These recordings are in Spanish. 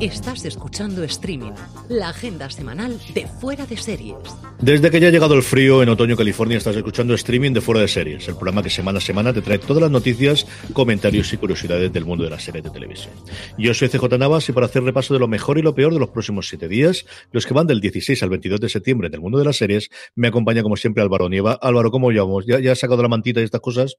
Estás escuchando Streaming, la agenda semanal de Fuera de Series. Desde que ya ha llegado el frío en otoño California, estás escuchando Streaming de Fuera de Series, el programa que semana a semana te trae todas las noticias, comentarios y curiosidades del mundo de las series de televisión. Yo soy CJ Navas y para hacer repaso de lo mejor y lo peor de los próximos siete días, los que van del 16 al 22 de septiembre del mundo de las series, me acompaña como siempre Álvaro Nieva. Álvaro, ¿cómo llevamos? ¿Ya, ya has sacado la mantita y estas cosas?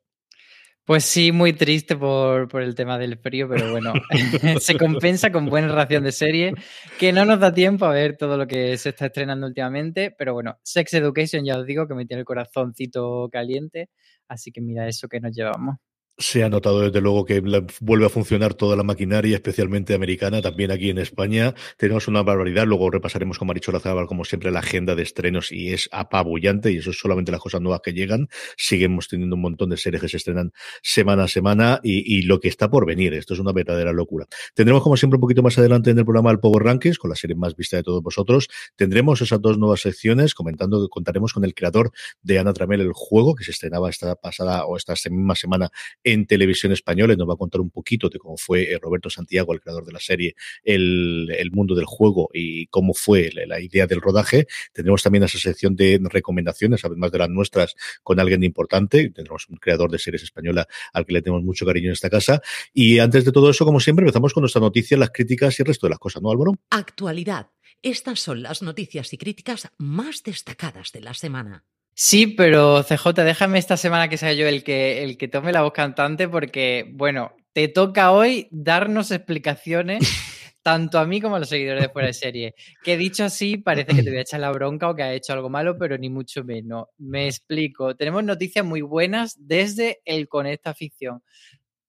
Pues sí, muy triste por, por, el tema del frío, pero bueno, se compensa con buena ración de serie, que no nos da tiempo a ver todo lo que se está estrenando últimamente, pero bueno, Sex Education ya os digo que me tiene el corazoncito caliente, así que mira eso que nos llevamos. Se ha notado desde luego que vuelve a funcionar toda la maquinaria, especialmente americana, también aquí en España. Tenemos una barbaridad, luego repasaremos con Marichola Zabal, como siempre, la agenda de estrenos y es apabullante y eso es solamente las cosas nuevas que llegan. Seguimos teniendo un montón de series que se estrenan semana a semana y, lo que está por venir. Esto es una verdadera locura. Tendremos, como siempre, un poquito más adelante en el programa el Power Rankings, con la serie más vista de todos vosotros. Tendremos esas dos nuevas secciones, comentando que contaremos con el creador de Ana Tramel, el juego, que se estrenaba esta pasada o esta misma semana televisión española y nos va a contar un poquito de cómo fue eh, Roberto Santiago, el creador de la serie, el, mundo del juego y cómo fue la, idea del rodaje. Tendremos también esa sección de recomendaciones, además de las nuestras, con alguien importante. Tendremos un creador de series española al que le tenemos mucho cariño en esta casa. Y antes de todo eso, como siempre, empezamos con nuestra noticia, las críticas y el resto de las cosas, ¿no, Álvaro? Actualidad. Estas son las noticias y críticas más destacadas de la semana. Sí, pero CJ, déjame esta semana que sea yo el que, el que tome la voz cantante porque, bueno, te toca hoy darnos explicaciones tanto a mí como a los seguidores de fuera de serie. Que dicho así, parece que te voy a echar la bronca o que ha hecho algo malo, pero ni mucho menos. Me explico. Tenemos noticias muy buenas desde el Conecta Ficción.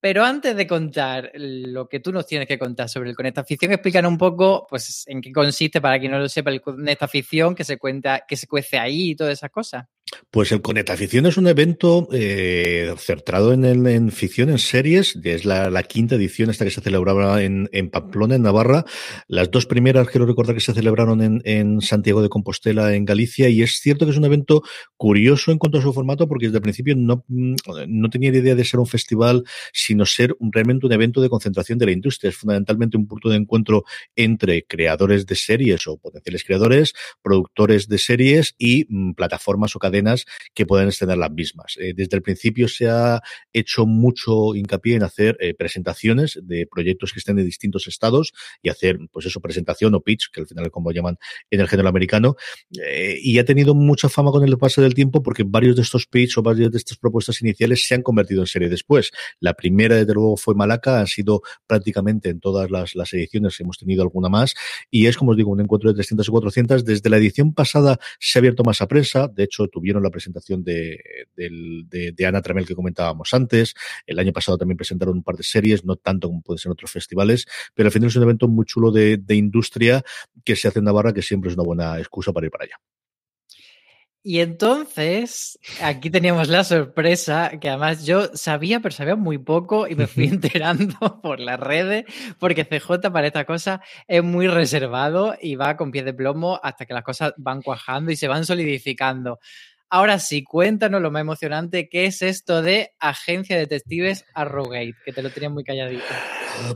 Pero antes de contar lo que tú nos tienes que contar sobre el Conecta Ficción, explícanos un poco pues, en qué consiste, para quien no lo sepa, el Conecta Ficción, que se cuenta, que se cuece ahí y todas esas cosas. Pues el Conecta Ficción es un evento eh, centrado en, el, en, ficción, en series. Es la, quinta edición esta que se celebraba en, Pamplona, en Navarra. Las dos primeras, quiero recordar que se celebraron en, Santiago de Compostela, en Galicia. Y es cierto que es un evento curioso en cuanto a su formato, porque desde el principio no, no tenía idea de ser un festival, sino ser realmente un evento de concentración de la industria. Es fundamentalmente un punto de encuentro entre creadores de series o potenciales creadores, productores de series y mm, plataformas o cadenas que pueden extender las mismas. Eh, desde el principio se ha hecho mucho hincapié en hacer eh, presentaciones de proyectos que estén de distintos estados y hacer, pues eso, presentación o pitch, que al final es como llaman en el género americano, eh, y ha tenido mucha fama con el paso del tiempo porque varios de estos pitch o varias de estas propuestas iniciales se han convertido en serie después. La primera, desde luego, fue Malaca, han sido prácticamente en todas las, las ediciones, hemos tenido alguna más, y es, como os digo, un encuentro de 300 y 400. Desde la edición pasada se ha abierto más a prensa, de hecho, tuvieron la presentación de, de, de, de, Ana Tramel que comentábamos antes. El año pasado también presentaron un par de series, no tanto como puede ser en otros festivales, pero al final es un evento muy chulo de, de industria que se hace en Navarra, que siempre es una buena excusa para ir para allá. Y entonces, aquí teníamos la sorpresa, que además yo sabía, pero sabía muy poco y me fui enterando por las redes, porque CJ para esta cosa es muy reservado y va con pie de plomo hasta que las cosas van cuajando y se van solidificando. Ahora sí, cuéntanos lo más emocionante, ¿qué es esto de Agencia de Detectives Arrowgate? Que te lo tenía muy calladito.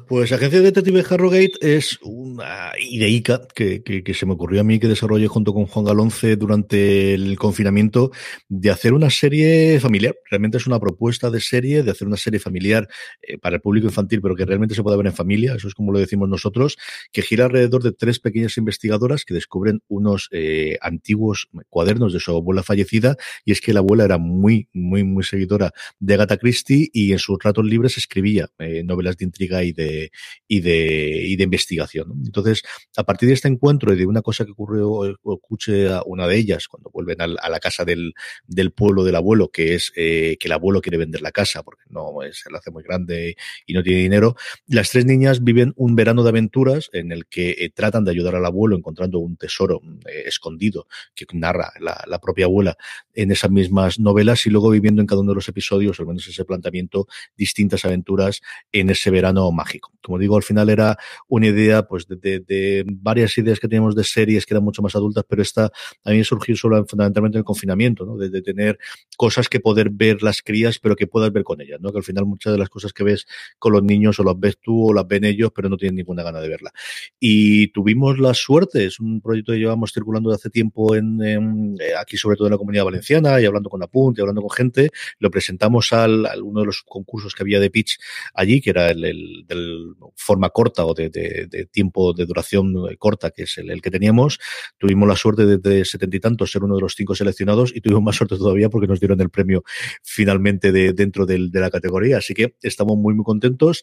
Pues Agencia de Detectives Harrogate es una ideica que, se me ocurrió a mí que desarrollé junto con Juan Galonce durante el confinamiento de hacer una serie familiar. Realmente es una propuesta de serie, de hacer una serie familiar eh, para el público infantil, pero que realmente se puede ver en familia, eso es como lo decimos nosotros, que gira alrededor de tres pequeñas investigadoras que descubren unos eh, antiguos cuadernos de su abuela fallecida y es que la abuela era muy, muy, muy seguidora de Agatha Christie y en sus ratos libres escribía eh, novelas de intriga y de, y de, y de investigación. Entonces, a partir de este encuentro y de una cosa que ocurrió, escuché a una de ellas cuando vuelven a, la casa del, del pueblo del abuelo, que es eh, que el abuelo quiere vender la casa porque no se la hace muy grande y no tiene dinero, las tres niñas viven un verano de aventuras en el que eh, tratan de ayudar al abuelo encontrando un tesoro eh, escondido que narra la, propia abuela en esas mismas novelas y luego viviendo en cada uno de los episodios, al menos ese planteamiento, distintas aventuras en ese verano mágico. Como digo, al final era una idea pues de, varias ideas que teníamos de series que eran mucho más adultas, pero esta mí surgió solo fundamentalmente en el confinamiento, ¿no? De, tener cosas que poder ver las crías, pero que puedas ver con ellas, ¿no? Que al final muchas de las cosas que ves con los niños o las ves tú o las ven ellos, pero no tienen ninguna gana de verla. Y tuvimos la suerte, es un proyecto que llevamos circulando de hace tiempo en, en eh, aquí sobre todo en la comunidad valenciana y hablando con Apunt y hablando con gente, lo presentamos al, al uno de los concursos que había de pitch allí, que era el, el del forma corta o de, de, de, tiempo de duración corta, que es el, el que teníamos. Tuvimos la suerte de, de setenta y tantos ser uno de los cinco seleccionados y tuvimos más suerte todavía porque nos dieron el premio finalmente de, dentro del, de la categoría. Así que estamos muy, muy contentos.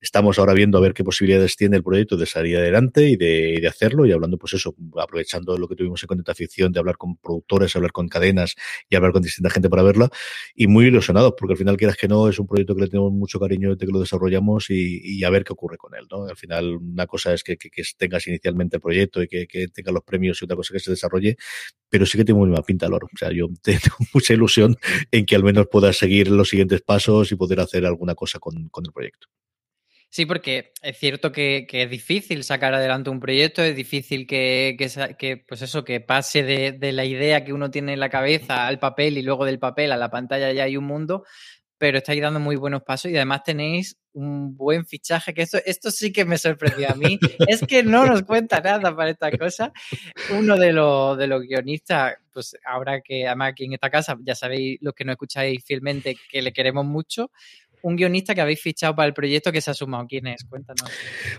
Estamos ahora viendo a ver qué posibilidades tiene el proyecto de salir adelante y de, hacerlo y hablando, pues eso, aprovechando lo que tuvimos en Conecta Ficción, de hablar con productores, hablar con cadenas y hablar con distinta gente para verla. Y muy ilusionados, porque al final, quieras que no, es un proyecto que le tenemos mucho cariño desde que lo desarrollamos y, y a ver qué ocurre con él, ¿no? Al final, una cosa es que, que, que tengas inicialmente el proyecto y que, que tenga los premios y otra cosa que se desarrolle, pero sí que tengo muy buena pinta, Loro. O sea, yo tengo mucha ilusión en que al menos pueda seguir los siguientes pasos y poder hacer alguna cosa con, con el proyecto. Sí, porque es cierto que, que, es difícil sacar adelante un proyecto, es difícil que, que, que pues eso, que pase de, de, la idea que uno tiene en la cabeza al papel y luego del papel a la pantalla ya hay un mundo, pero estáis dando muy buenos pasos y además tenéis un buen fichaje, que esto, esto sí que me sorprendió a mí. es que no nos cuenta nada para esta cosa. Uno de los, de los guionistas, pues ahora que además aquí en esta casa, ya sabéis los que no escucháis fielmente que le queremos mucho, un guionista que habéis fichado para el proyecto que se ha sumado. ¿Quién es? Cuéntanos.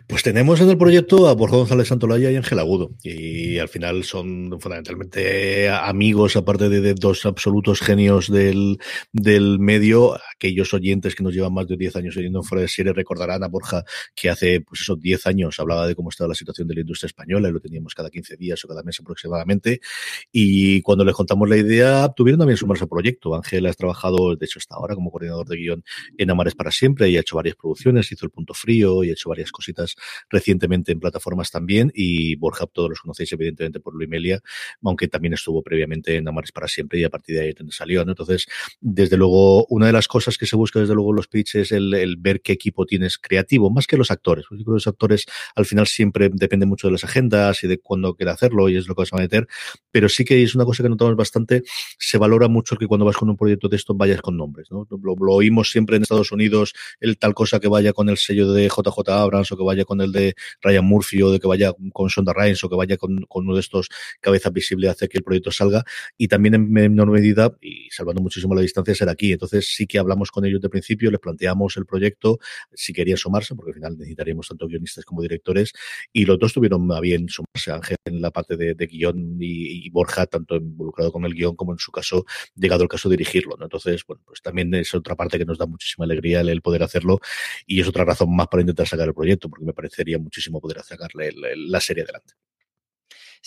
Pues tenemos en el proyecto a Borja González Santolaya y Ángel Agudo. Y al final son fundamentalmente amigos, aparte de, dos absolutos genios del, del, medio. Aquellos oyentes que nos llevan más de 10 años oyendo fuera de serie recordarán a Borja que hace, pues esos 10 años hablaba de cómo estaba la situación de la industria española y lo teníamos cada 15 días o cada mes aproximadamente. Y cuando les contamos la idea, tuvieron también sumarse al proyecto. Ángel has trabajado, de hecho, hasta ahora como coordinador de guion en Amares para siempre y ha hecho varias producciones, hizo El Punto Frío y ha hecho varias cositas recientemente en plataformas también y Borja todos los conocéis evidentemente por Luimelia, aunque también estuvo previamente en Amares para siempre y a partir de ahí salió, ¿no? Entonces, desde luego, una de las cosas que se busca desde luego en los pitches es el, ver qué equipo tienes creativo, más que los actores. Los actores al final siempre depende mucho de las agendas y de cuándo quiera hacerlo y es lo que vas a meter, pero sí que es una cosa que notamos bastante, se valora mucho que cuando vas con un proyecto de esto vayas con nombres, ¿no? Lo, lo oímos siempre en Estados Unidos, el tal cosa que vaya con el sello de JJ Abrams o que vaya con el de Ryan Murphy o de que vaya con Sonda Rhimes o que vaya con, uno de estos cabezas visibles hace que el proyecto salga y también en menor medida y salvando muchísimo la distancia ser aquí. Entonces sí que hablamos con ellos de principio, les planteamos el proyecto, si quería sumarse, porque al final necesitaríamos tanto guionistas como directores y los dos tuvieron a bien sumarse, Ángel en la parte de, de guion y, y, Borja, tanto involucrado con el guion como en su caso, llegado el caso de dirigirlo. ¿no? Entonces, bueno, pues también es otra parte que nos da muchísima alegría el, el poder hacerlo y es otra razón más para intentar sacar el proyecto, porque me parecería muchísimo poder sacarle la serie adelante.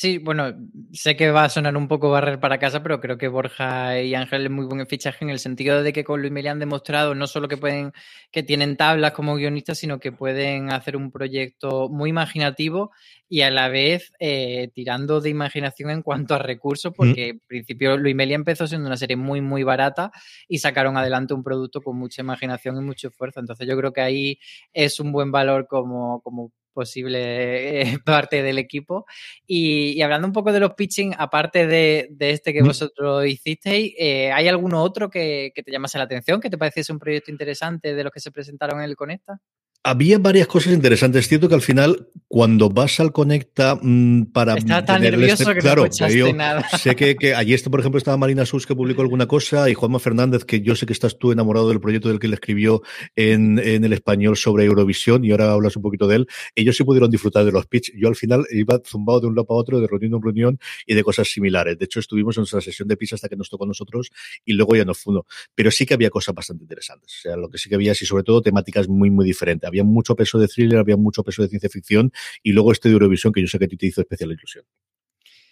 Sí, bueno, sé que va a sonar un poco barrer para casa, pero creo que Borja y Ángel es muy buen fichaje en el sentido de que con Luis Meli han demostrado no solo que pueden, que tienen tablas como guionistas, sino que pueden hacer un proyecto muy imaginativo y a la vez eh, tirando de imaginación en cuanto a recursos, porque mm. en principio Luis Meli empezó siendo una serie muy, muy barata y sacaron adelante un producto con mucha imaginación y mucho esfuerzo. Entonces yo creo que ahí es un buen valor como, como posible eh, parte del equipo. Y, y, hablando un poco de los pitching, aparte de, de este que vosotros hicisteis, eh, ¿hay alguno otro que, que, te llamase la atención, que te pareciese un proyecto interesante de los que se presentaron en el Conecta? Había varias cosas interesantes. Es cierto que al final cuando vas al Conecta mm, para. Está tan nervioso este, que claro, no yo nada. Sé que, que allí, está, por ejemplo, estaba Marina Sus que publicó alguna cosa y Juanma Fernández, que yo sé que estás tú enamorado del proyecto del que le escribió en, en el español sobre Eurovisión y ahora hablas un poquito de él. Ellos sí pudieron disfrutar de los pitch. Yo al final iba zumbado de un lado para otro, de reunión en reunión y de cosas similares. De hecho, estuvimos en nuestra sesión de pitch hasta que nos tocó a nosotros y luego ya nos fundó. Pero sí que había cosas bastante interesantes. O sea, lo que sí que había, y sobre todo temáticas muy, muy diferentes. Había mucho peso de thriller, había mucho peso de ciencia ficción y luego este de Eurovisión que yo sé que a ti te hizo especial ilusión.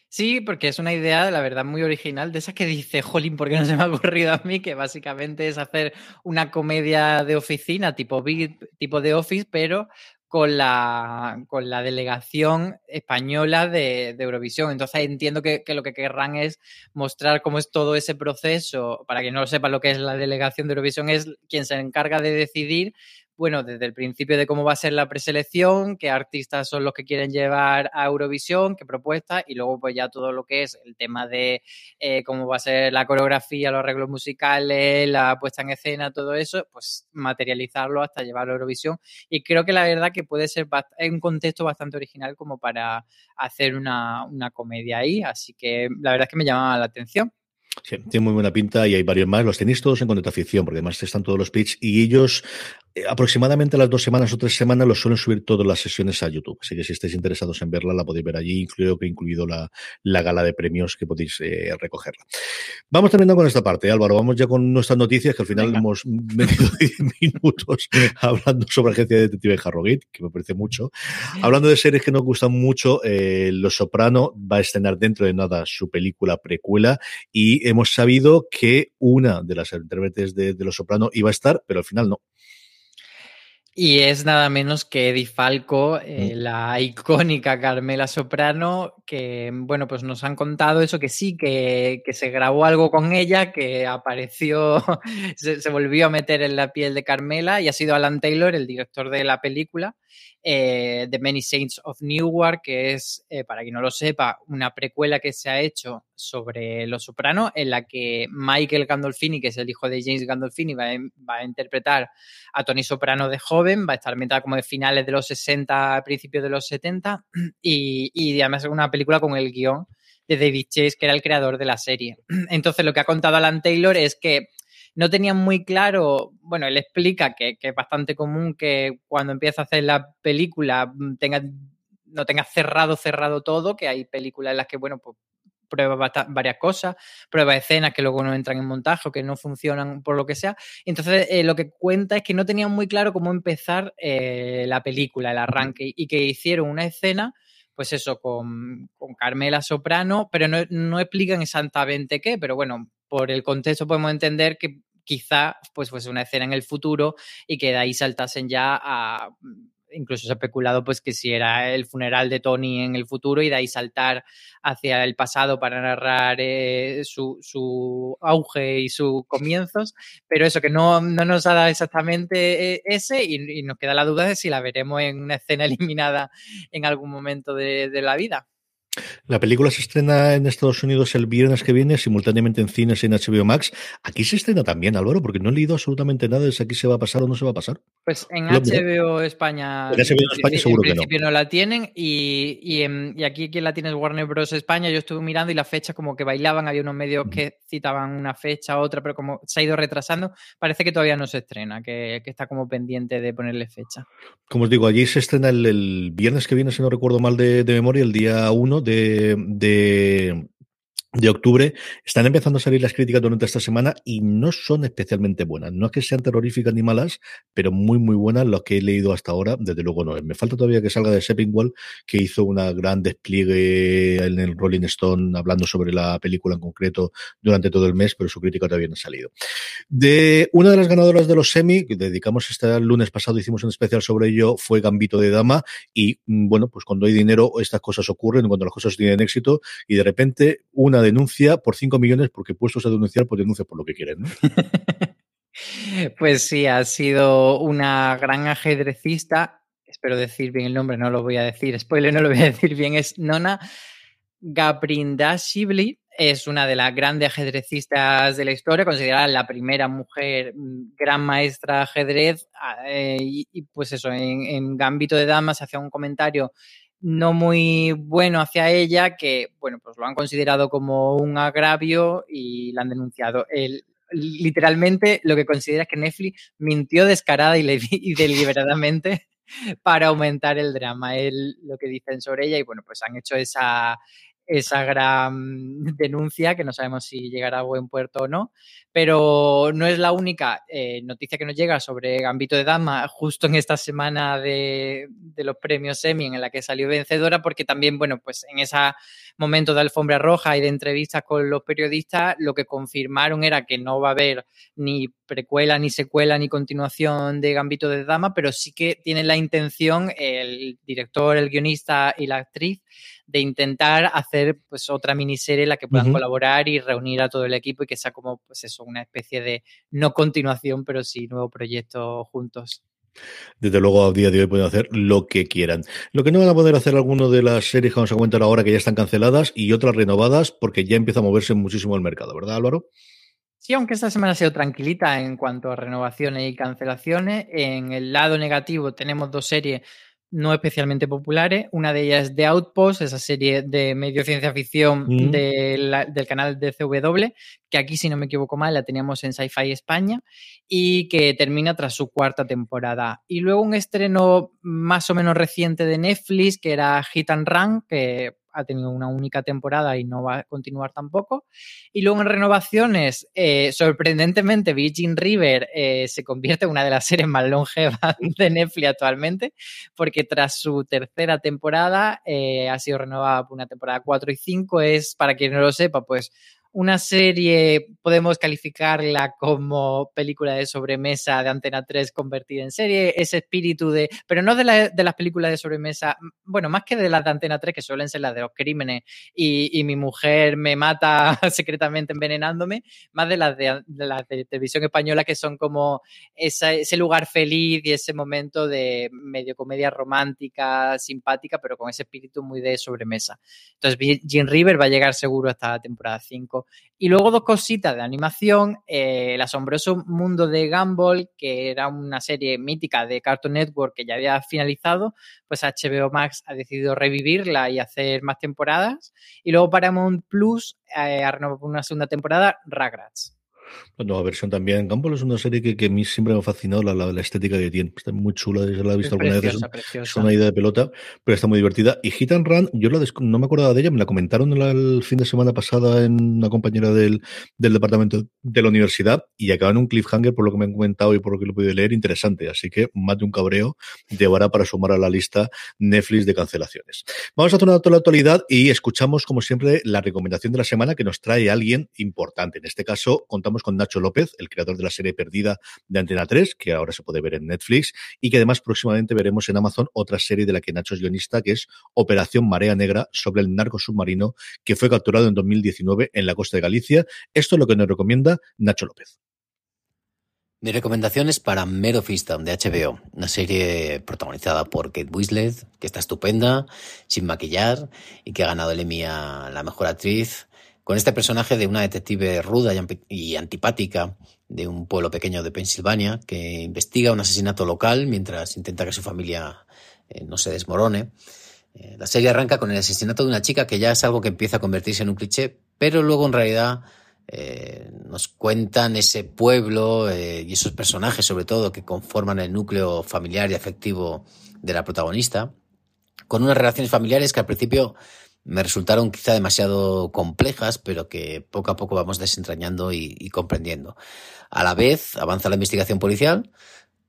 Sí, porque es una idea, la verdad, muy original, de esa que dice, jolín, ¿por qué no se me ha ocurrido a mí? Que básicamente es hacer una comedia de oficina tipo tipo de Office, pero con la, con la delegación española de, Eurovisión. Entonces entiendo que, que, lo que querrán es mostrar cómo es todo ese proceso. Para quien no lo sepa lo que es la delegación de Eurovisión, es quien se encarga de decidir bueno, desde el principio de cómo va a ser la preselección, qué artistas son los que quieren llevar a Eurovisión, qué propuestas, y luego pues ya todo lo que es el tema de eh, cómo va a ser la coreografía, los arreglos musicales, la puesta en escena, todo eso, pues materializarlo hasta llevarlo a Eurovisión. Y creo que la verdad que puede ser un contexto bastante original como para hacer una, una comedia ahí, así que la verdad es que me llamaba la atención. Sí, tiene muy buena pinta y hay varios más. Los tenéis todos en Conecta Ficción, porque además están todos los pitch y ellos eh, aproximadamente las dos semanas o tres semanas los suelen subir todas las sesiones a YouTube. Así que si estáis interesados en verla, la podéis ver allí, incluido que incluido la, la gala de premios que podéis eh, recogerla. Vamos terminando con esta parte, Álvaro. Vamos ya con nuestras noticias, que al final hemos metido 10 minutos hablando sobre Agencia de Detective Harrogate, que me parece mucho. Hablando de series que nos gustan mucho, eh, Los Soprano va a estrenar dentro de nada su película precuela y hemos sabido que una de las intérpretes de, de Los Soprano iba a estar, pero al final no. Y es nada menos que Eddie Falco, eh, mm. la icónica Carmela Soprano, que, bueno, pues nos han contado eso, que sí, que, que se grabó algo con ella, que apareció, se, se, volvió a meter en la piel de Carmela y ha sido Alan Taylor, el director de la película, eh, The Many Saints of Newark, que es, eh, para quien no lo sepa, una precuela que se ha hecho sobre Los Soprano, en la que Michael Gandolfini, que es el hijo de James Gandolfini, va a, interpretar a Tony Soprano de joven, va a estar ambientada como de finales de los 60, principios de los 70, y, y además es una película con el guion de David Chase, que era el creador de la serie. Entonces, lo que ha contado Alan Taylor es que no tenían muy claro, bueno, él explica que, es bastante común que cuando empieza a hacer la película mm, tenga, no tenga cerrado, cerrado todo, que hay películas en las que, bueno, pues prueba varias cosas, prueba escenas que luego no entran en montaje o que no funcionan por lo que sea. Entonces, eh, lo que cuenta es que no tenían muy claro cómo empezar eh, la película, el arranque, y que hicieron una escena, pues eso, con, con Carmela Soprano, pero no, no, explican exactamente qué, pero bueno, por el contexto podemos entender que quizá pues fuese una escena en el futuro y que de ahí saltasen ya a incluso se ha especulado pues que si era el funeral de Tony en el futuro y de ahí saltar hacia el pasado para narrar eh, su, su, auge y sus comienzos, pero eso que no, no nos ha dado exactamente eh, ese y, y, nos queda la duda de si la veremos en una escena eliminada en algún momento de, de la vida. La película se estrena en Estados Unidos el viernes que viene, simultáneamente en cines y en HBO Max. Aquí se estrena también, Álvaro, porque no he leído absolutamente nada de si aquí se va a pasar o no se va a pasar. Pues en HBO España, en HBO España seguro en principio no. la tienen y, y, y, aquí quien la tiene es Warner Bros. España. Yo estuve mirando y la fecha como que bailaban, había unos medios que citaban una fecha, otra, pero como se ha ido retrasando, parece que todavía no se estrena, que, que está como pendiente de ponerle fecha. Como os digo, allí se estrena el, el viernes que viene, si no recuerdo mal de, de memoria, el día 1 de, de, de octubre, están empezando a salir las críticas durante esta semana y no son especialmente buenas. No es que sean terroríficas ni malas, pero muy, muy buenas lo que he leído hasta ahora, desde luego no es. Me falta todavía que salga de Seppingwall, que hizo una gran despliegue en el Rolling Stone hablando sobre la película en concreto durante todo el mes, pero su crítica todavía no ha salido. De una de las ganadoras de los semi, que dedicamos este lunes pasado, hicimos un especial sobre ello, fue Gambito de Dama y mm, bueno, pues cuando hay dinero estas cosas ocurren, cuando las cosas tienen éxito y de repente una denuncia por 5 millones porque puestos a denunciar, pues denuncia por lo que quieren. pues sí, ha sido una gran ajedrecista. Espero decir bien el nombre, no lo voy a decir. Spoiler, no lo voy a decir bien. Es Nona Gabrindashvili. es una de las grandes ajedrecistas de la historia, considerada la primera mujer mm, gran maestra ajedrez. Ah, eh, y, pues eso, en, en Gambito de Damas hacía un comentario no muy bueno hacia ella, que, bueno, pues lo han considerado como un agravio y la han denunciado. El, literalmente lo que considera es que Netflix mintió descarada y, y deliberadamente para aumentar el drama. Lo que dicen sobre ella y bueno, pues han hecho esa, esa gran denuncia, que no sabemos si llegará a buen puerto o no, pero no es la única eh, noticia que nos llega sobre Gambito de Dama justo en esta semana de, los premios Emmy en la que salió vencedora, porque también, bueno, pues en ese momento de alfombra roja y de entrevistas con los periodistas, lo que confirmaron era que no va a haber ni precuela, ni secuela, ni continuación de Gambito de Dama, pero sí que tienen la intención el director, el guionista y la actriz de intentar hacer pues otra miniserie en la que puedan colaborar y reunir a todo el equipo y que sea como pues eso, una especie de no continuación, pero sí nuevo proyecto juntos. Desde luego, a día de hoy pueden hacer lo que quieran. Lo que no van a poder hacer algunas de las series que vamos a comentar ahora que ya están canceladas y otras renovadas porque ya empieza a moverse muchísimo el mercado, ¿verdad, Álvaro? Sí, aunque esta semana ha sido tranquilita en cuanto a renovaciones y cancelaciones. En el lado negativo tenemos dos series no especialmente populares. Una de ellas es The Outpost, esa serie de medio ciencia ficción mm. del canal de CW, que aquí, si no me equivoco mal, la teníamos en Sci-Fi España y que termina tras su cuarta temporada. Y luego un estreno más o menos reciente de Netflix, que era Hit and Run, que ha tenido una única temporada y no va a continuar tampoco. Y luego en renovaciones, eh, sorprendentemente, Virgin River eh, se convierte en una de las series más longevas de Netflix actualmente, porque tras su tercera temporada eh, ha sido renovada por una temporada 4 y 5. Es, para quien no lo sepa, pues una serie, podemos calificarla como película de sobremesa de Antena 3 convertida en serie, ese espíritu de, pero no de, las películas de sobremesa, bueno, más que de las de Antena 3, que suelen ser las de los crímenes y, mi mujer me mata secretamente envenenándome, más de las de, las de televisión española que son como ese lugar feliz y ese momento de medio comedia romántica, simpática, pero con ese espíritu muy de sobremesa. Entonces, Jim River va a llegar seguro hasta la temporada 5 y luego dos cositas de animación, eh, El asombroso mundo de Gumball, que era una serie mítica de Cartoon Network que ya había finalizado, pues HBO Max ha decidido revivirla y hacer más temporadas. Y luego Paramount Plus eh, ha renovado una segunda temporada, Ragrats. La nueva versión también. Gumball es una serie que, que, a mí siempre me ha fascinado la, la, estética que tiene. Está muy chula, la he visto alguna vez. Es, una idea de pelota, pero está muy divertida. Y Hit and Run, yo la no me acordaba de ella, me la comentaron el, fin de semana pasada en una compañera del, del departamento de la universidad y acaba en un cliffhanger, por lo que me han comentado y por lo que lo he podido leer, interesante. Así que más de un cabreo llevará para sumar a la lista Netflix de cancelaciones. Vamos a hacer una la actualidad y escuchamos, como siempre, la recomendación de la semana que nos trae alguien importante. En este caso, contamos con Nacho López, el creador de la serie Perdida de Antena 3, que ahora se puede ver en Netflix, y que además próximamente veremos en Amazon otra serie de la que Nacho es guionista, que es Operación Marea Negra, sobre el narco submarino que fue capturado en 2019 en la costa de Galicia. Esto es lo que nos recomienda Nacho López. Mi recomendación es para Mero Fistam de HBO, una serie protagonizada por Kate Winslet, que está estupenda, sin maquillar y que ha ganado el Emmy a la mejor actriz con este personaje de una detective ruda y antipática de un pueblo pequeño de Pensilvania que investiga un asesinato local mientras intenta que su familia eh, no se desmorone. Eh, la serie arranca con el asesinato de una chica que ya es algo que empieza a convertirse en un cliché, pero luego en realidad eh, nos cuentan ese pueblo y esos personajes sobre todo que conforman el núcleo familiar y afectivo de la protagonista, con unas relaciones familiares que al principio me resultaron quizá demasiado complejas, pero que poco a poco vamos desentrañando y, comprendiendo. A la vez avanza la investigación policial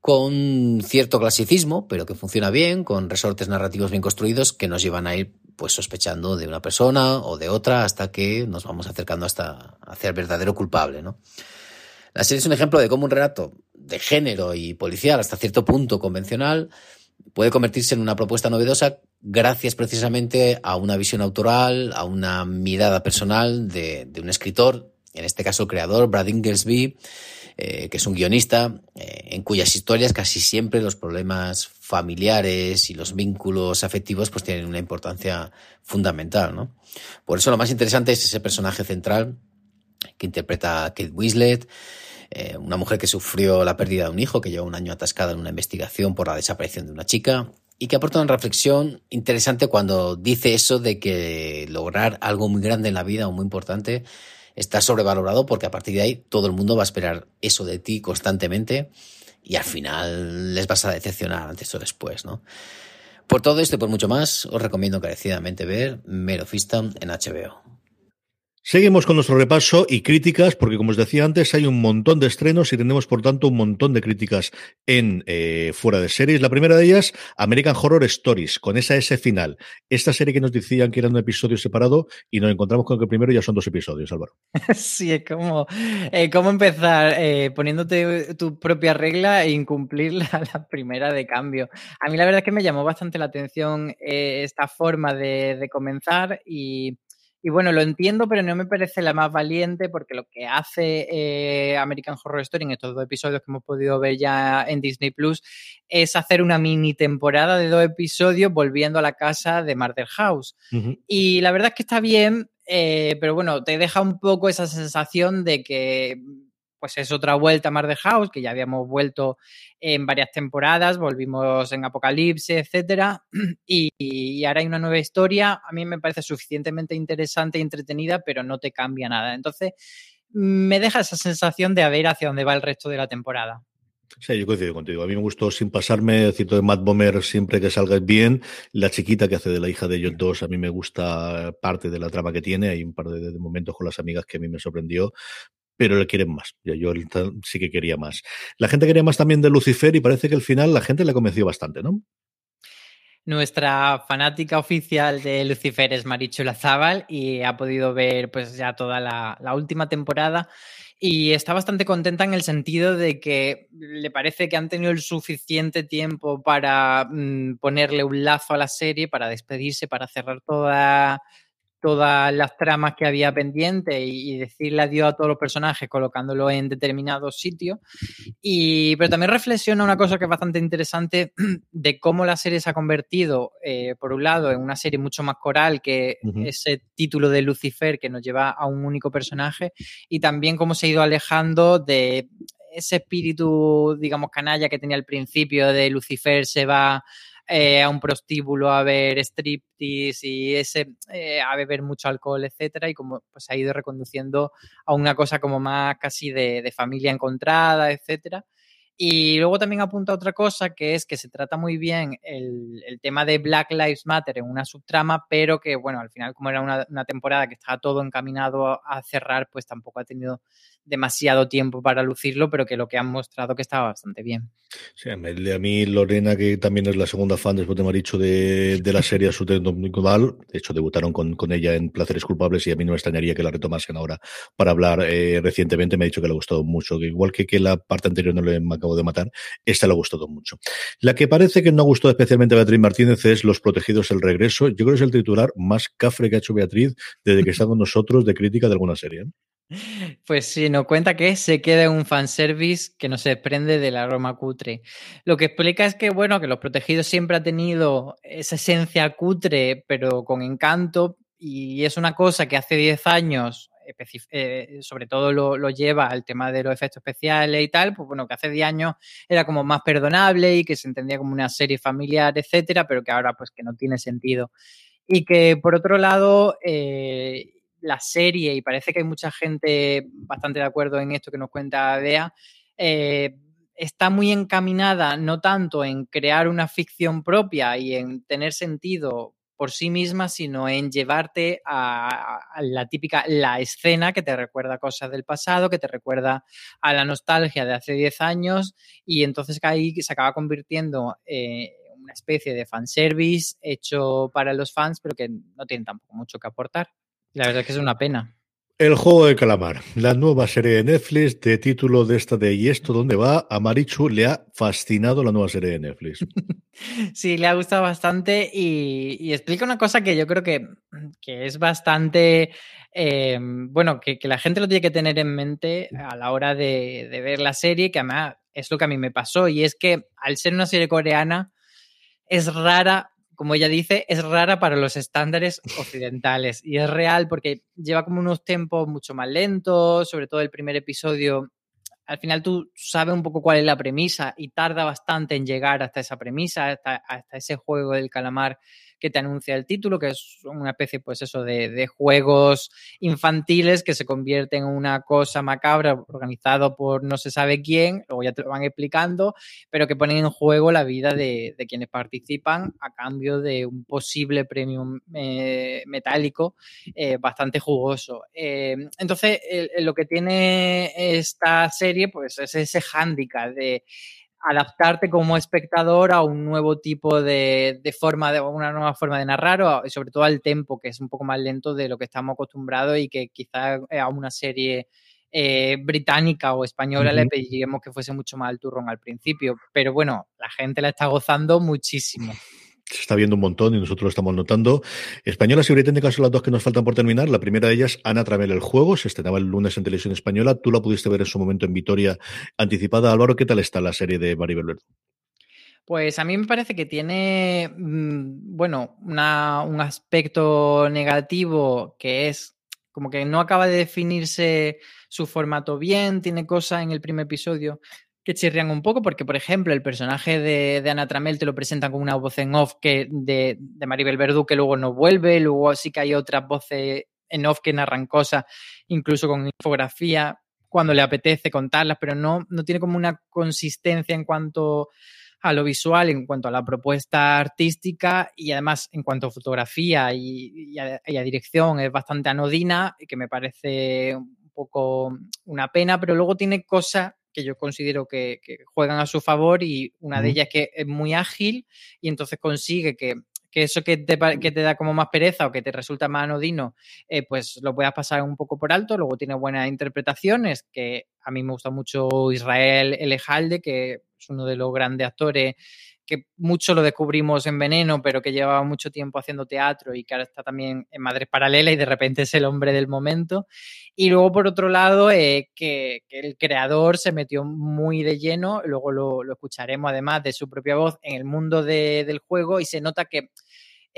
con cierto clasicismo, pero que funciona bien, con resortes narrativos bien construidos que nos llevan a ir pues sospechando de una persona o de otra hasta que nos vamos acercando hasta hacer verdadero culpable. La serie es un ejemplo de cómo un relato de género y policial hasta cierto punto convencional puede convertirse en una propuesta novedosa gracias precisamente a una visión autoral, a una mirada personal de, un escritor, en este caso el creador, Brad Inglesby, eh, que es un guionista, eh, en cuyas historias casi siempre los problemas familiares y los vínculos afectivos pues tienen una importancia fundamental, ¿no? Por eso lo más interesante es ese personaje central que interpreta Kate Winslet, eh, una mujer que sufrió la pérdida de un hijo, que lleva un año atascada en una investigación por la desaparición de una chica, y que aporta una reflexión interesante cuando dice eso de que lograr algo muy grande en la vida o muy importante está sobrevalorado porque a partir de ahí todo el mundo va a esperar eso de ti constantemente y al final les vas a decepcionar antes o después, ¿no? Por todo esto y por mucho más, os recomiendo encarecidamente ver Mero en HBO. Seguimos con nuestro repaso y críticas, porque como os decía antes, hay un montón de estrenos y tenemos, por tanto, un montón de críticas en eh, fuera de series. La primera de ellas, American Horror Stories, con esa S final. Esta serie que nos decían que era un episodio separado y nos encontramos con que el primero ya son dos episodios, Álvaro. Sí, es como eh, cómo empezar eh, poniéndote tu propia regla e incumplir la, primera de cambio. A mí la verdad es que me llamó bastante la atención esta forma de comenzar y y bueno, lo entiendo, pero no me parece la más valiente porque lo que hace eh, American Horror Story en estos dos episodios que hemos podido ver ya en Disney Plus es hacer una mini temporada de dos episodios volviendo a la casa de Murder House. Y la verdad es que está bien, eh, pero bueno, te deja un poco esa sensación de que pues es otra vuelta a Mar de House, que ya habíamos vuelto en varias temporadas, volvimos en Apocalipsis, etcétera, y, ahora hay una nueva historia. A mí me parece suficientemente interesante y entretenida, pero no te cambia nada. Entonces, me deja esa sensación de a ver hacia dónde va el resto de la temporada. Sí, yo coincido contigo. A mí me gustó sin pasarme, cito de Matt Bomer siempre que salga bien. La chiquita que hace de la hija de ellos dos, a mí me gusta parte de la trama que tiene. Hay un par de, momentos con las amigas que a mí me sorprendió, pero le quieren más. Yo, sí que quería más. La gente quería más también de Lucifer y parece que al final la gente le convenció bastante, ¿no? Nuestra fanática oficial de Lucifer es Marichu Lazábal y ha podido ver pues ya toda la, última temporada y está bastante contenta en el sentido de que le parece que han tenido el suficiente tiempo para mm, ponerle un lazo a la serie, para despedirse, para cerrar toda todas las tramas que había pendiente y, decirle adiós a todos los personajes colocándolo en determinados sitios. Y, pero también reflexiona una cosa que es bastante interesante de cómo la serie se ha convertido, eh, por un lado, en una serie mucho más coral que ese título de Lucifer que nos lleva a un único personaje y también cómo se ha ido alejando de ese espíritu, digamos, canalla que tenía al principio de Lucifer se va eh, a un prostíbulo a ver striptease y ese, eh, a beber mucho alcohol, etcétera, y como pues ha ido reconduciendo a una cosa como más casi de, de familia encontrada, etcétera. Y luego también apunta otra cosa, que es que se trata muy bien el, el, tema de Black Lives Matter en una subtrama, pero que, bueno, al final, como era una, una temporada que estaba todo encaminado a cerrar, pues tampoco ha tenido demasiado tiempo para lucirlo, pero que lo que han mostrado que estaba bastante bien. Sí, a mí Lorena, que también es la segunda fan después de Maricho de, de la serie Documental, de hecho debutaron con, con, ella en Placeres Culpables y a mí no me extrañaría que la retomasen ahora para hablar eh, recientemente, me ha dicho que le ha gustado mucho, que igual que, que la parte anterior no le me de matar, esta le ha gustado mucho. La que parece que no ha gustado especialmente a Beatriz Martínez es Los Protegidos el Regreso, yo creo que es el titular más cafre que ha hecho Beatriz desde que está con nosotros de crítica de alguna serie. Pues sí, nos cuenta que se queda un fanservice que no se desprende de la Roma cutre. Lo que explica es que, bueno, que Los Protegidos siempre ha tenido esa esencia cutre, pero con encanto, y es una cosa que hace 10 años, eh, sobre todo lo, lleva al tema de los efectos especiales y tal, pues bueno, que hace 10 años era como más perdonable y que se entendía como una serie familiar, etcétera, pero que ahora pues que no tiene sentido. Y que por otro lado, eh, la serie, y parece que hay mucha gente bastante de acuerdo en esto que nos cuenta Bea, eh, está muy encaminada no tanto en crear una ficción propia y en tener sentido por sí misma, sino en llevarte a, la típica, la escena que te recuerda cosas del pasado, que te recuerda a la nostalgia de hace 10 años, y entonces ahí se acaba convirtiendo en una especie de fanservice hecho para los fans, pero que no tiene tampoco mucho que aportar. La verdad es que es una pena. El juego de calamar, la nueva serie de Netflix de título de esta de ¿Y esto dónde va? A Marichu le ha fascinado la nueva serie de Netflix. Sí, le ha gustado bastante y, explica una cosa que yo creo que, que es bastante, eh, bueno, que, la gente lo tiene que tener en mente a la hora de, de ver la serie, que además es lo que a mí me pasó y es que al ser una serie coreana es rara como ella dice, es rara para los estándares occidentales. Y es real porque lleva como unos tiempos mucho más lentos, sobre todo el primer episodio. Al final tú sabes un poco cuál es la premisa y tarda bastante en llegar hasta esa premisa, hasta, hasta ese juego del calamar que te anuncia el título, que es una especie, pues eso, de, juegos infantiles que se convierten en una cosa macabra organizado por no se sabe quién, luego ya te lo van explicando, pero que ponen en juego la vida de, de quienes participan a cambio de un posible premio eh, metálico eh, bastante jugoso. Eh, entonces, lo que tiene esta serie, pues es ese hándicap de adaptarte como espectador a un nuevo tipo de, de, forma, de una nueva forma de narrar, o sobre todo al tempo, que es un poco más lento de lo que estamos acostumbrados y que quizás a una serie eh, británica o española uh -huh. le pediríamos que fuese mucho más al turrón al principio. Pero bueno, la gente la está gozando muchísimo se está viendo un montón y nosotros lo estamos notando. Españolas y británicas son las dos que nos faltan por terminar. La primera de ellas, Ana Tramel el juego, se estrenaba el lunes en televisión española. Tú la pudiste ver en su momento en Vitoria anticipada. Álvaro, ¿qué tal está la serie de Maribel Verdú? Pues a mí me parece que tiene, mm, bueno, un aspecto negativo que es como que no acaba de definirse su formato bien, tiene cosas en el primer episodio que chirrían un poco, porque, por ejemplo, el personaje de, Ana Tramel te lo presentan con una voz en off que de, Maribel Verdú que luego no vuelve, luego sí que hay otras voces en off que narran cosas, incluso con infografía, cuando le apetece contarlas, pero no, no tiene como una consistencia en cuanto a lo visual, en cuanto a la propuesta artística y además en cuanto a fotografía y, y, a, y a dirección es bastante anodina, que me parece un poco una pena, pero luego tiene cosas que yo considero que, que, juegan a su favor y una de ellas es que es muy ágil y entonces consigue que, que eso que te, que te, da como más pereza o que te resulta más anodino, eh, pues lo puedas pasar un poco por alto. Luego tiene buenas interpretaciones, que a mí me gusta mucho Israel Elejalde, que es uno de los grandes actores que mucho lo descubrimos en Veneno, pero que llevaba mucho tiempo haciendo teatro y que ahora está también en Madres Paralela y de repente es el hombre del momento. Y luego, por otro lado, eh, que, el creador se metió muy de lleno, luego lo, lo escucharemos además de su propia voz en el mundo de, del juego y se nota que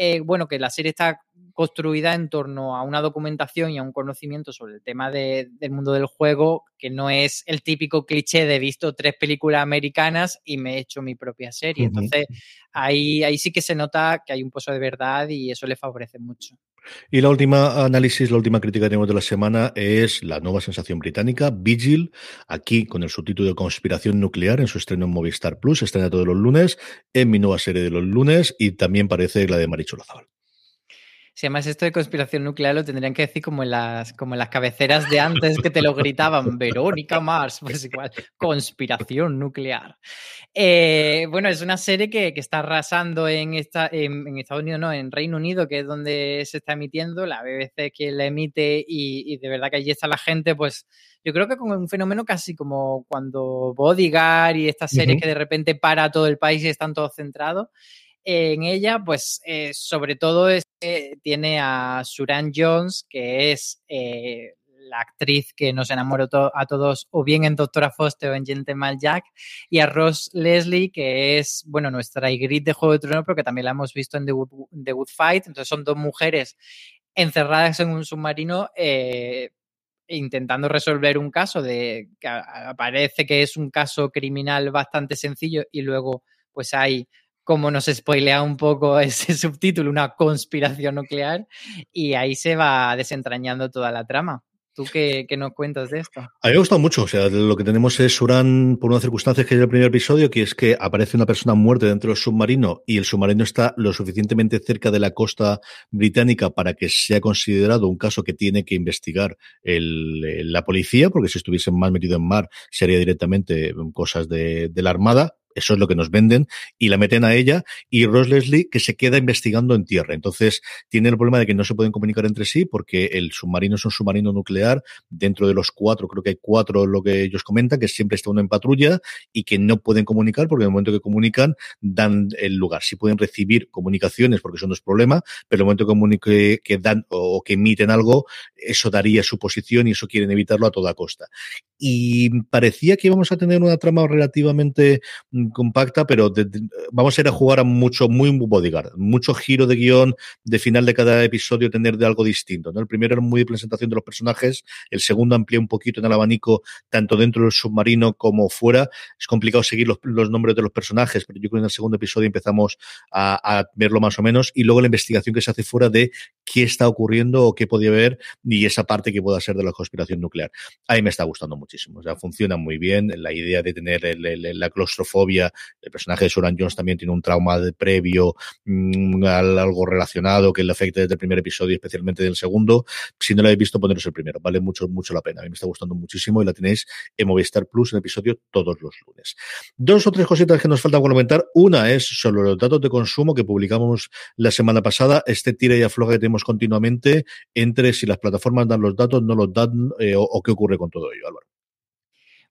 eh, bueno, que la serie está construida en torno a una documentación y a un conocimiento sobre el tema de, del mundo del juego, que no es el típico cliché de visto tres películas americanas y me he hecho mi propia serie. Entonces, ahí, ahí sí que se nota que hay un pozo de verdad y eso le favorece mucho. Y la última análisis, la última crítica que tenemos de la semana es la nueva sensación británica, Vigil, aquí con el subtítulo de Conspiración Nuclear en su estreno en Movistar Plus, estrena todos los lunes, en mi nueva serie de los lunes y también parece la de Marichu Lazabal. Si además esto de conspiración nuclear lo tendrían que decir como en las, como en las cabeceras de antes que te lo gritaban, Verónica Mars, pues igual, conspiración nuclear. Eh, bueno, es una serie que, que está arrasando en, esta, en, en, Estados Unidos, no, en Reino Unido, que es donde se está emitiendo, la BBC que la emite y, y de verdad que allí está la gente, pues yo creo que con un fenómeno casi como cuando Bodyguard y estas series uh -huh. que de repente para todo el país y están todos centrados en ella, pues eh, sobre todo es, tiene a Suran Jones, que es eh, la actriz que nos enamoró a todos, o bien en Doctora Foster o en Gentleman Jack, y a Ross Leslie, que es, bueno, nuestra Ygritte de Juego de Tronos, pero que también la hemos visto en The Good, Fight. Entonces son dos mujeres encerradas en un submarino eh, intentando resolver un caso de que aparece que es un caso criminal bastante sencillo y luego pues hay como nos spoilea un poco ese subtítulo, una conspiración nuclear, y ahí se va desentrañando toda la trama. ¿Tú qué, qué, nos cuentas de esto? A mí me ha gustado mucho. O sea, lo que tenemos es Suran por una circunstancia que es el primer episodio, que es que aparece una persona muerta dentro del submarino y el submarino está lo suficientemente cerca de la costa británica para que sea considerado un caso que tiene que investigar el, la policía, porque si estuviesen más metido en mar sería directamente cosas de, de la Armada eso es lo que nos venden, y la meten a ella, y Ross Leslie que se queda investigando en tierra. Entonces, tiene el problema de que no se pueden comunicar entre sí porque el submarino es un submarino nuclear. Dentro de los cuatro, creo que hay cuatro lo que ellos comentan, que siempre está uno en patrulla y que no pueden comunicar porque en el momento que comunican dan el lugar. Sí pueden recibir comunicaciones porque eso no es problema, pero en el momento que, que dan o que emiten algo, eso daría su posición y eso quieren evitarlo a toda costa. Y parecía que íbamos a tener una trama relativamente compacta, pero vamos a ir a jugar a mucho, muy bodyguard, mucho giro de guion de final de cada episodio tener de algo distinto. El primero era muy de presentación de los personajes, el segundo amplía un poquito en el abanico, tanto dentro del submarino como fuera. Es complicado seguir los, nombres de los personajes, pero yo creo que en el segundo episodio empezamos a verlo más o menos, y luego la investigación que se hace fuera de qué está ocurriendo o qué podía haber y esa parte que pueda ser de la conspiración nuclear. A mí me está gustando muchísimo. O sea, funciona muy bien. La idea de tener la claustrofobia, el personaje de Soran Jones también tiene un trauma de previo, mm, algo relacionado que le afecta desde el primer episodio, especialmente del segundo. Si no lo habéis visto, poneros el primero. Vale mucho, mucho la pena. A mí me está gustando muchísimo y la tenéis en Movistar Plus en episodio todos los lunes. Dos o tres cositas que nos falta comentar. Una es sobre los datos de consumo que publicamos la semana pasada. Este tira y afloja que tenemos continuamente entre si las plataformas dan los datos, no los dan eh, o, qué ocurre con todo ello, Álvaro.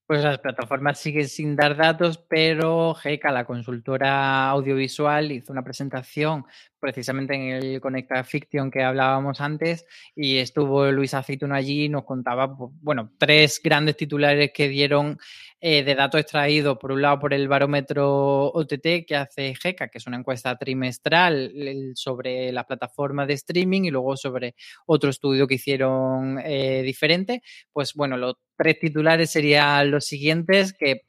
Pues las plataformas siguen sin dar datos, pero GECA, la consultora audiovisual, hizo una presentación precisamente en el Conecta Fiction que hablábamos antes y estuvo Luis Aceituno allí y nos contaba, bueno, tres grandes titulares que dieron eh, de datos extraídos, por un lado por el barómetro OTT que hace GECA, que es una encuesta trimestral sobre la plataforma de streaming y luego sobre otro estudio que hicieron eh, diferente. Pues bueno, los tres titulares serían los siguientes, que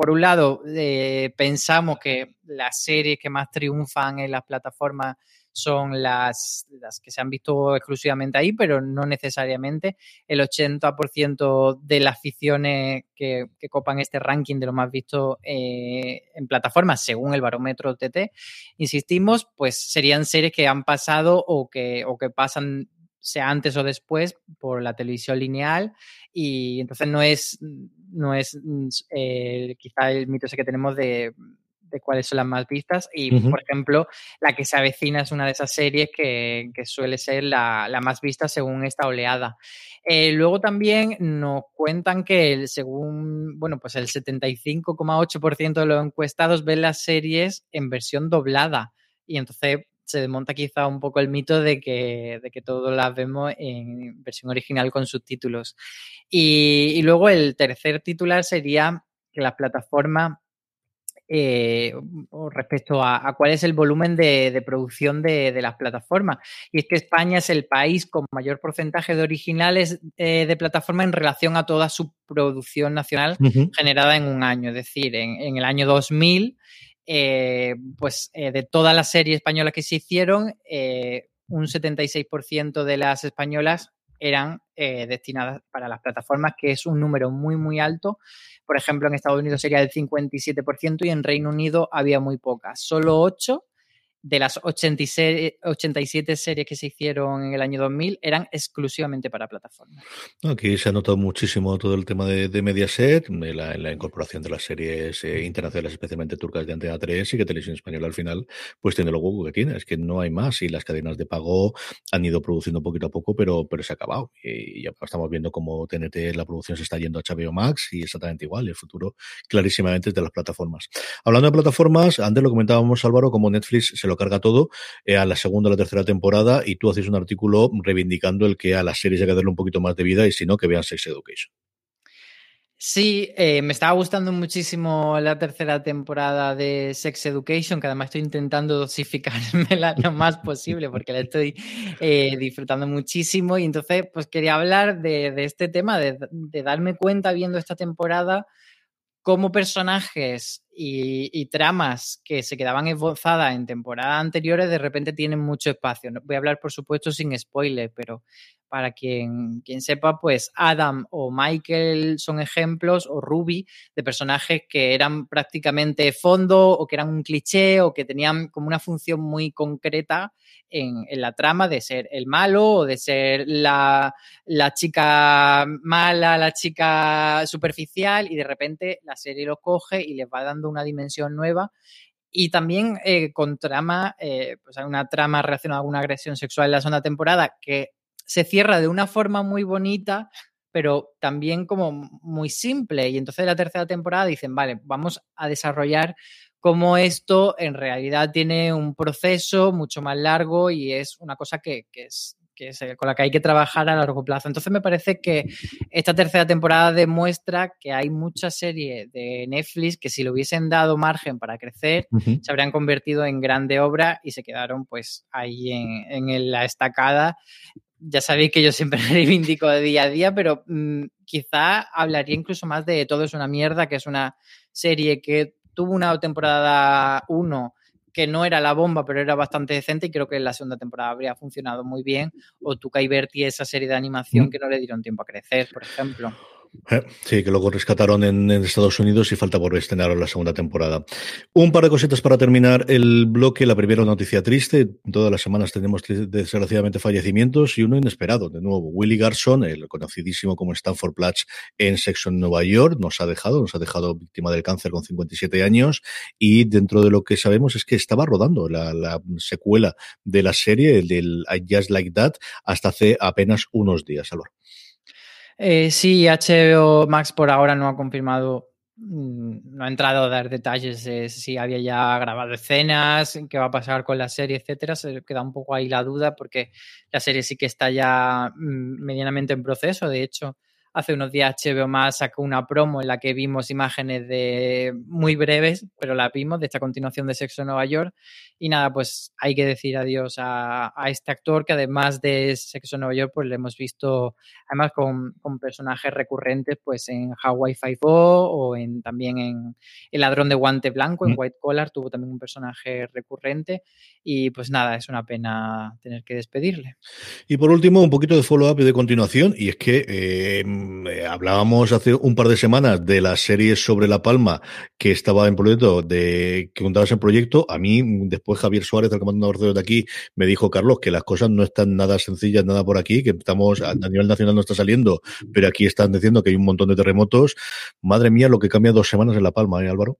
por un lado, eh, pensamos que las series que más triunfan en las plataformas son las, las que se han visto exclusivamente ahí, pero no necesariamente. El 80% de las ficciones que, copan este ranking de lo más visto eh, en plataformas, según el barómetro TT, insistimos, pues serían series que han pasado o que, o que pasan sea antes o después por la televisión lineal y entonces no es, no es eh, quizá el mito ese que tenemos de, cuáles son las más vistas y por ejemplo la que se avecina es una de esas series que, suele ser la, más vista según esta oleada. Eh, luego también nos cuentan que el, según, bueno, pues el 75,8% de los encuestados ven las series en versión doblada y entonces se desmonta quizá un poco el mito de que, de que todos las vemos en versión original con subtítulos. Y, y luego el tercer titular sería que las plataformas eh, respecto a, cuál es el volumen de, producción de, las plataformas. Y es que España es el país con mayor porcentaje de originales eh, de plataforma en relación a toda su producción nacional generada en un año. Es decir, en, en el año 2000 eh, pues eh, de todas las series españolas que se hicieron, eh, un 76% de las españolas eran destinadas para las plataformas, que es un número muy, muy alto. Por ejemplo, en Estados Unidos sería el 57% y en Reino Unido había muy pocas. Solo 8 de las 87 series que se hicieron en el año 2000 eran exclusivamente para plataformas. Aquí se ha notado muchísimo todo el tema de, Mediaset, la, la, incorporación de las series eh, internacionales, especialmente turcas de Antena 3 y que Televisión Española al final pues tiene lo hueco que tiene, es que no hay más y las cadenas de pago han ido produciendo poquito a poco, pero, pero se ha acabado y ya estamos viendo cómo TNT, la producción se está yendo a HBO Max y exactamente igual, el futuro clarísimamente es de las plataformas. Hablando de plataformas, antes lo comentábamos Álvaro, como Netflix se lo carga todo eh, a la segunda o la tercera temporada y tú haces un artículo reivindicando el que a las series hay que darle un poquito más de vida y si no, que vean Sex Education. Sí, eh, me estaba gustando muchísimo la tercera temporada de Sex Education, que además estoy intentando dosificármela lo más posible porque la estoy eh, disfrutando muchísimo. Y entonces, pues quería hablar de, este tema, de, darme cuenta viendo esta temporada cómo personajes y, tramas que se quedaban esbozadas en temporadas anteriores de repente tienen mucho espacio. Voy a hablar, por supuesto, sin spoiler, pero para quien, quien sepa, pues Adam o Michael son ejemplos, o Ruby, de personajes que eran prácticamente fondo o que eran un cliché o que tenían como una función muy concreta en, la trama de ser el malo o de ser la, chica mala, la chica superficial y de repente la serie lo coge y les va dando una dimensión nueva. Y también eh, con trama, eh, pues hay una trama relacionada a alguna agresión sexual en la segunda temporada que se cierra de una forma muy bonita, pero también como muy simple. Y entonces en la tercera temporada dicen, vale, vamos a desarrollar cómo esto en realidad tiene un proceso mucho más largo y es una cosa que, que es con la que hay que trabajar a largo plazo. Entonces me parece que esta tercera temporada demuestra que hay muchas series de Netflix que si le hubiesen dado margen para crecer, se habrían convertido en grande obra y se quedaron pues ahí en, la estacada. Ya sabéis que yo siempre reivindico de día a día, pero mm, quizá hablaría incluso más de Todo es una mierda, que es una serie que tuvo una temporada 1 que no era la bomba, pero era bastante decente y creo que en la segunda temporada habría funcionado muy bien. O Tuca y Bertie, esa serie de animación mm. que no le dieron tiempo a crecer, por ejemplo. Eh, sí, que luego rescataron en, Estados Unidos y falta por estrenar la segunda temporada. Un par de cositas para terminar el bloque. La primera noticia triste. Todas las semanas tenemos desgraciadamente fallecimientos y uno inesperado. De nuevo, Willy Garson, el conocidísimo como Stanford Platch en Sexo en Nueva York, nos ha dejado, nos ha dejado víctima del cáncer con 57 años y dentro de lo que sabemos es que estaba rodando la, secuela de la serie, del I Just Like That, hasta hace apenas unos días. Eh, sí, HBO Max por ahora no ha confirmado, mm, no ha entrado a dar detalles de si había ya grabado escenas, qué va a pasar con la serie, etcétera. Se queda un poco ahí la duda porque la serie sí que está ya mm, medianamente en proceso. De hecho, Hace unos días HBO más sacó una promo en la que vimos imágenes de muy breves, pero la vimos de esta continuación de Sexo en Nueva York. Y nada, pues hay que decir adiós a, este actor que además de Sexo en Nueva York, pues le hemos visto además con, personajes recurrentes pues en Hawaii Five-O o en, también en El ladrón de guante blanco, en mm. White Collar, tuvo también un personaje recurrente. Y pues nada, es una pena tener que despedirle. Y por último, un poquito de follow-up y de continuación, y es que... Eh, eh, hablábamos hace un par de semanas de la serie sobre La Palma que estaba en proyecto, de que contabas en proyecto. A mí, después Javier Suárez, el comandante de aquí, me dijo, Carlos, que las cosas no están nada sencillas, nada por aquí, que estamos a, nivel nacional no está saliendo, pero aquí están diciendo que hay un montón de terremotos. Madre mía, lo que cambia dos semanas en La Palma, ¿eh, Álvaro?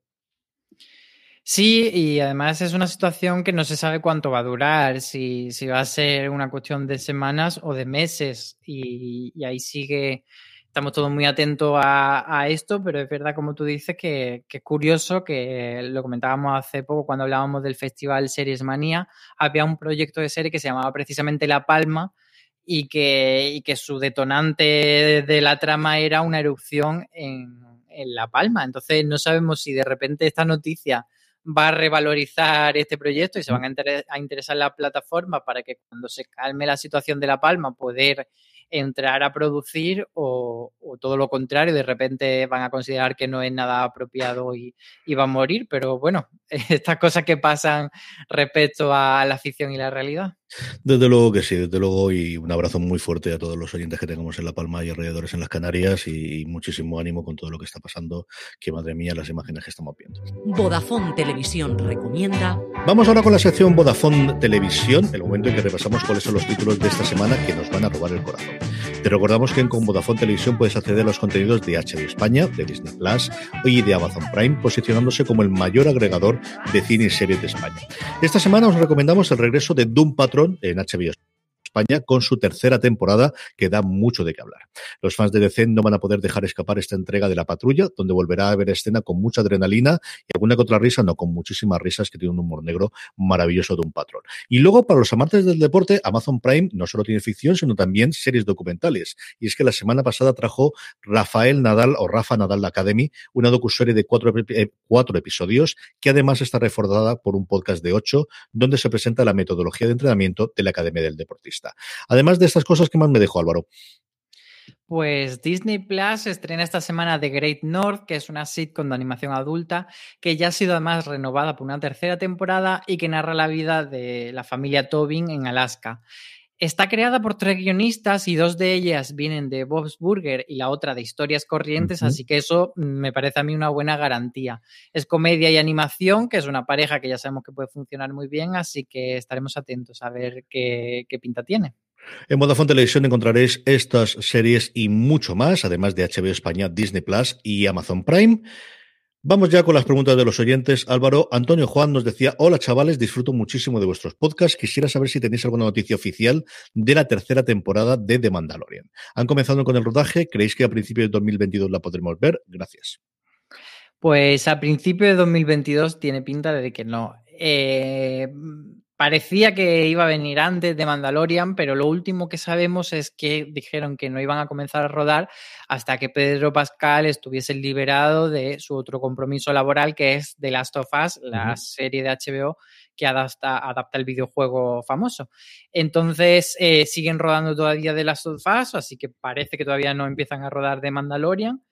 Sí, y además es una situación que no se sabe cuánto va a durar, si, si va a ser una cuestión de semanas o de meses, y, y ahí sigue estamos todos muy atentos a, esto, pero es verdad, como tú dices, que, es curioso que lo comentábamos hace poco cuando hablábamos del festival Series Manía, había un proyecto de serie que se llamaba precisamente La Palma y que, que su detonante de la trama era una erupción en, en La Palma. Entonces no sabemos si de repente esta noticia va a revalorizar este proyecto y se van a, a interesar la plataforma para que cuando se calme la situación de La Palma poder entrar a producir o, todo lo contrario, de repente van a considerar que no es nada apropiado y, y van a morir, pero bueno, estas cosas que pasan respecto a la ficción y la realidad. Desde luego que sí, desde luego, y un abrazo muy fuerte a todos los oyentes que tengamos en La Palma y alrededores en las Canarias y, muchísimo ánimo con todo lo que está pasando, que madre mía las imágenes que estamos viendo. Vodafone Televisión recomienda. Vamos ahora con la sección Vodafone Televisión, el momento en que repasamos cuáles son los títulos de esta semana que nos van a robar el corazón. Te recordamos que en con Vodafone Televisión puedes acceder a los contenidos de HBO España, de Disney Plus y de Amazon Prime, posicionándose como el mayor agregador de cine y series de España. Esta semana os recomendamos el regreso de Doom Patrol en HBO España con su tercera temporada que da mucho de qué hablar. Los fans de DC no van a poder dejar escapar esta entrega de la patrulla, donde volverá a haber escena con mucha adrenalina y alguna que otra risa, no con muchísimas risas que tiene un humor negro maravilloso de un patrón. Y luego, para los amantes del deporte, Amazon Prime no solo tiene ficción, sino también series documentales. Y es que la semana pasada trajo Rafael Nadal o Rafa Nadal Academy, una docuserie de cuatro, eh, cuatro episodios que además está reforzada por un podcast de ocho, donde se presenta la metodología de entrenamiento de la Academia del Deportista. Además de estas cosas, ¿qué más me dejó Álvaro? Pues Disney Plus estrena esta semana The Great North, que es una sitcom de animación adulta que ya ha sido además renovada por una tercera temporada y que narra la vida de la familia Tobin en Alaska. Está creada por tres guionistas y dos de ellas vienen de Bob's Burger y la otra de Historias Corrientes, así que eso me parece a mí una buena garantía. Es comedia y animación, que es una pareja que ya sabemos que puede funcionar muy bien, así que estaremos atentos a ver qué, qué pinta tiene. En Vodafone Televisión encontraréis estas series y mucho más, además de HBO España, Disney Plus y Amazon Prime. Vamos ya con las preguntas de los oyentes. Álvaro, Antonio Juan nos decía, hola chavales, disfruto muchísimo de vuestros podcasts. Quisiera saber si tenéis alguna noticia oficial de la tercera temporada de The Mandalorian. ¿Han comenzado con el rodaje? ¿Creéis que a principios de 2022 la podremos ver? Gracias. Pues a principio de 2022 tiene pinta de que no. Eh, parecía que iba a venir antes de Mandalorian, pero lo último que sabemos es que dijeron que no iban a comenzar a rodar hasta que Pedro Pascal estuviese liberado de su otro compromiso laboral, que es The Last of Us, la serie de HBO que adapta, adapta, el videojuego famoso. Entonces, eh, siguen rodando todavía The Last of Us, así que parece que todavía no empiezan a rodar de Mandalorian.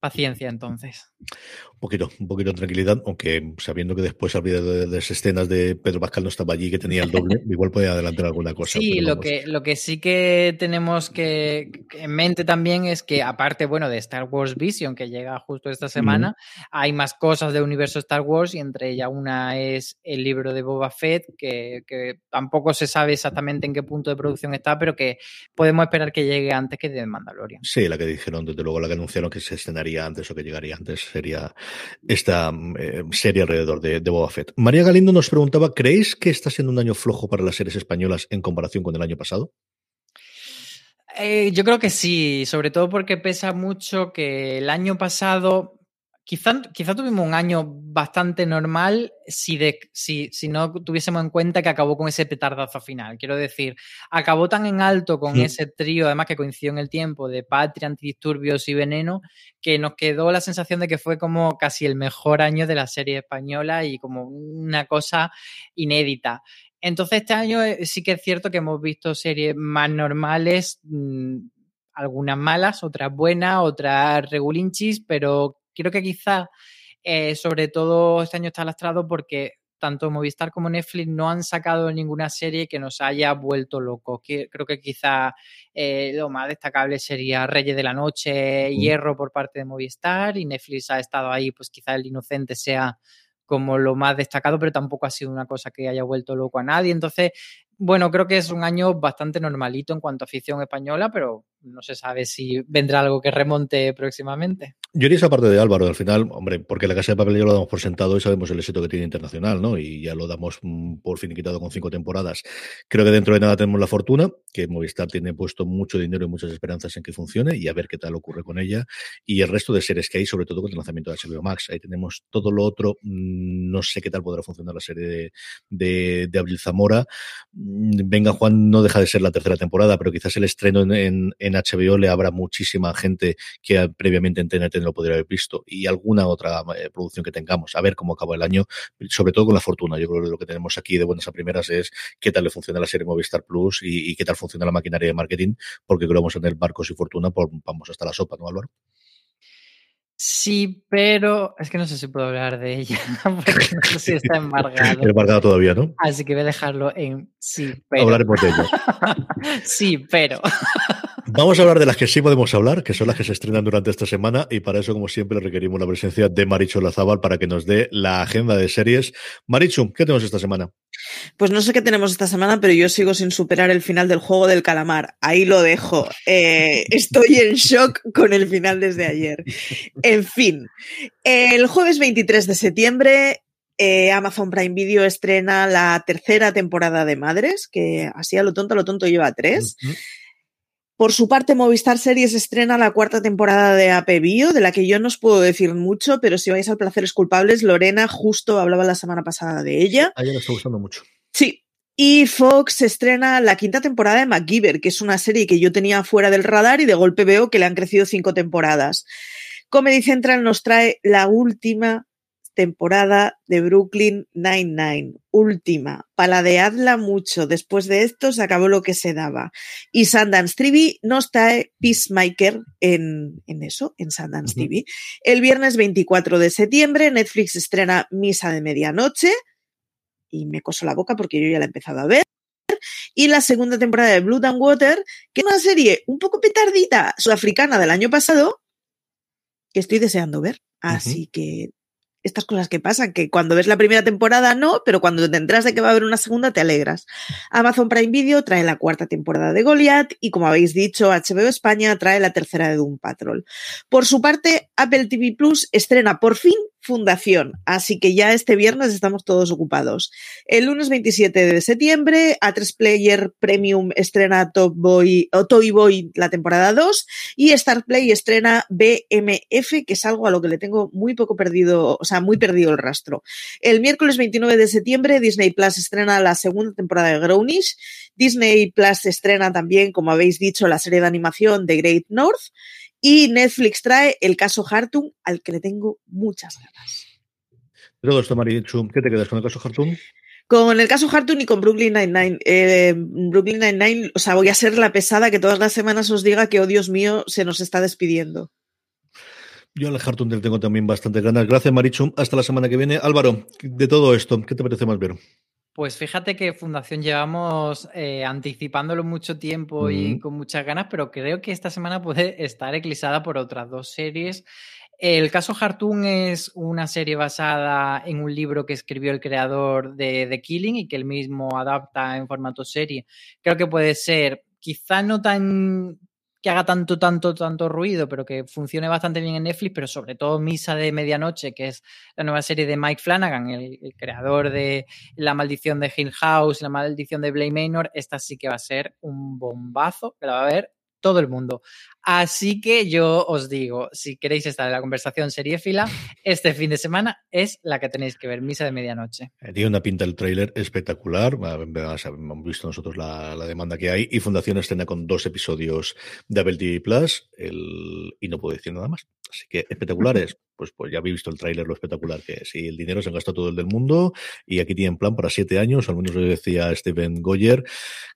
Paciencia, entonces. Un poquito, un poquito de tranquilidad, aunque sabiendo que después había de, de, las escenas de Pedro Pascal no estaba allí, que tenía el doble, igual puede adelantar alguna cosa. Sí, lo que, lo que sí que tenemos que en mente también es que, aparte, bueno, de Star Wars Vision, que llega justo esta semana, mm. hay más cosas de universo Star Wars y entre ellas una es el libro de Boba Fett, que, que tampoco se sabe exactamente en qué punto de producción está, pero que podemos esperar que llegue antes que de Mandalorian. Sí, la que dijeron, desde luego, la que anunciaron que se escenaría antes o que llegaría antes sería esta eh, serie alrededor de, Boba Fett. María Galindo nos preguntaba, ¿creéis que está siendo un año flojo para las series españolas en comparación con el año pasado? Eh, yo creo que sí, sobre todo porque pesa mucho que el año pasado Quizá, quizá, tuvimos un año bastante normal si, de, si, si, no tuviésemos en cuenta que acabó con ese petardazo final. Quiero decir, acabó tan en alto con sí. ese trío, además que coincidió en el tiempo, de Patria, Antidisturbios y Veneno, que nos quedó la sensación de que fue como casi el mejor año de la serie española y como una cosa inédita. Entonces, este año eh, sí que es cierto que hemos visto series más normales, mmm, algunas malas, otras buenas, otras regulinchis, pero creo que quizá, eh, sobre todo este año está lastrado porque tanto Movistar como Netflix no han sacado ninguna serie que nos haya vuelto locos. Creo que quizá eh, lo más destacable sería Reyes de la Noche. Hierro por parte de Movistar y Netflix ha estado ahí, pues quizá El Inocente sea como lo más destacado, pero tampoco ha sido una cosa que haya vuelto loco a nadie. Entonces, bueno, creo que es un año bastante normalito en cuanto a afición española, pero no se sabe si vendrá algo que remonte próximamente. Yo iría esa parte de Álvaro, al final, hombre, porque la Casa de Papel ya lo damos por sentado y sabemos el éxito que tiene internacional, ¿no? Y ya lo damos mm, por finiquitado con cinco temporadas. Creo que dentro de nada tenemos la fortuna, que Movistar tiene puesto mucho dinero y muchas esperanzas en que funcione y a ver qué tal ocurre con ella. Y el resto de series que hay, sobre todo con el lanzamiento de HBO Max. Ahí tenemos todo lo otro. Mm, no sé qué tal podrá funcionar la serie de, de, de Abril Zamora. Mm, Venga Juan no deja de ser la tercera temporada, pero quizás el estreno en, en, en HBO le habrá muchísima gente que previamente en TNT no lo podría haber visto y alguna otra eh, producción que tengamos. A ver cómo acaba el año, sobre todo con la fortuna. Yo creo que lo que tenemos aquí de buenas a primeras es qué tal le funciona la serie Movistar Plus y, y qué tal funciona la maquinaria de marketing, porque creo que vamos a tener barcos y fortuna, por, vamos hasta la sopa, ¿no, Álvaro? Sí, pero es que no sé si puedo hablar de ella, porque no sé si está embargado. embargado todavía, ¿no? Así que voy a dejarlo en sí, pero. Hablaremos de ello. sí, pero. Vamos a hablar de las que sí podemos hablar, que son las que se estrenan durante esta semana, y para eso, como siempre, requerimos la presencia de Marichu Lazábal para que nos dé la agenda de series. Marichu, ¿qué tenemos esta semana? Pues no sé qué tenemos esta semana, pero yo sigo sin superar el final del juego del calamar. Ahí lo dejo. Eh, estoy en shock con el final desde ayer. En fin, el jueves 23 de septiembre eh, Amazon Prime Video estrena la tercera temporada de Madres, que así a lo tonto, a lo tonto lleva tres. Uh -huh. Por su parte, Movistar Series estrena la cuarta temporada de AP Bio, de la que yo no os puedo decir mucho, pero si vais al Placeres Culpables, Lorena justo hablaba la semana pasada de ella. A ella le está gustando mucho. Sí. Y Fox estrena la quinta temporada de MacGyver, que es una serie que yo tenía fuera del radar y de golpe veo que le han crecido cinco temporadas. Comedy Central nos trae la última temporada de Brooklyn Nine-Nine. Última. Paladeadla mucho. Después de esto se acabó lo que se daba. Y Sundance TV nos trae Peacemaker en, en eso, en Sundance uh -huh. TV. El viernes 24 de septiembre Netflix estrena Misa de Medianoche. Y me coso la boca porque yo ya la he empezado a ver y la segunda temporada de Blood and Water, que es una serie un poco petardita sudafricana del año pasado, que estoy deseando ver. Así uh -huh. que estas cosas que pasan, que cuando ves la primera temporada no, pero cuando te enteras de que va a haber una segunda te alegras. Amazon Prime Video trae la cuarta temporada de Goliath y como habéis dicho, HBO España trae la tercera de Doom Patrol. Por su parte, Apple TV Plus estrena por fin Fundación, así que ya este viernes estamos todos ocupados. El lunes 27 de septiembre, A3 Player Premium estrena Top Boy, o Toy Boy la temporada 2 y Star Play estrena BMF, que es algo a lo que le tengo muy poco perdido, o sea, muy perdido el rastro. El miércoles 29 de septiembre, Disney Plus estrena la segunda temporada de Grownish. Disney Plus estrena también, como habéis dicho, la serie de animación de Great North. Y Netflix trae el caso Hartung, al que le tengo muchas ganas. Todo esto, Marichu, ¿qué te quedas con el caso Hartung? Con el caso Hartung y con Brooklyn Nine-Nine. Eh, Brooklyn Nine-Nine, o sea, voy a ser la pesada que todas las semanas os diga que, oh Dios mío, se nos está despidiendo. Yo al Hartung le tengo también bastante ganas. Gracias, Marichu. Hasta la semana que viene. Álvaro, de todo esto, ¿qué te parece más ver? Pues fíjate que Fundación llevamos eh, anticipándolo mucho tiempo y con muchas ganas, pero creo que esta semana puede estar eclipsada por otras dos series. El caso Hartoon es una serie basada en un libro que escribió el creador de The Killing y que él mismo adapta en formato serie. Creo que puede ser quizá no tan que haga tanto, tanto, tanto ruido, pero que funcione bastante bien en Netflix, pero sobre todo Misa de Medianoche, que es la nueva serie de Mike Flanagan, el, creador de La Maldición de Hill House, La Maldición de Blake Manor, esta sí que va a ser un bombazo, que la va a ver todo el mundo. Así que yo os digo, si queréis estar en la conversación seriéfila, este fin de semana es la que tenéis que ver, Misa de Medianoche. Eh, tiene una pinta el tráiler espectacular. Hemos visto nosotros la, demanda que hay y Fundación estrena con dos episodios de Apple TV Plus y no puedo decir nada más. Así que espectaculares. Pues, pues ya habéis visto el tráiler, lo espectacular que es. Y el dinero se han gastado todo el del mundo y aquí tienen plan para siete años, al menos lo decía Steven Goyer,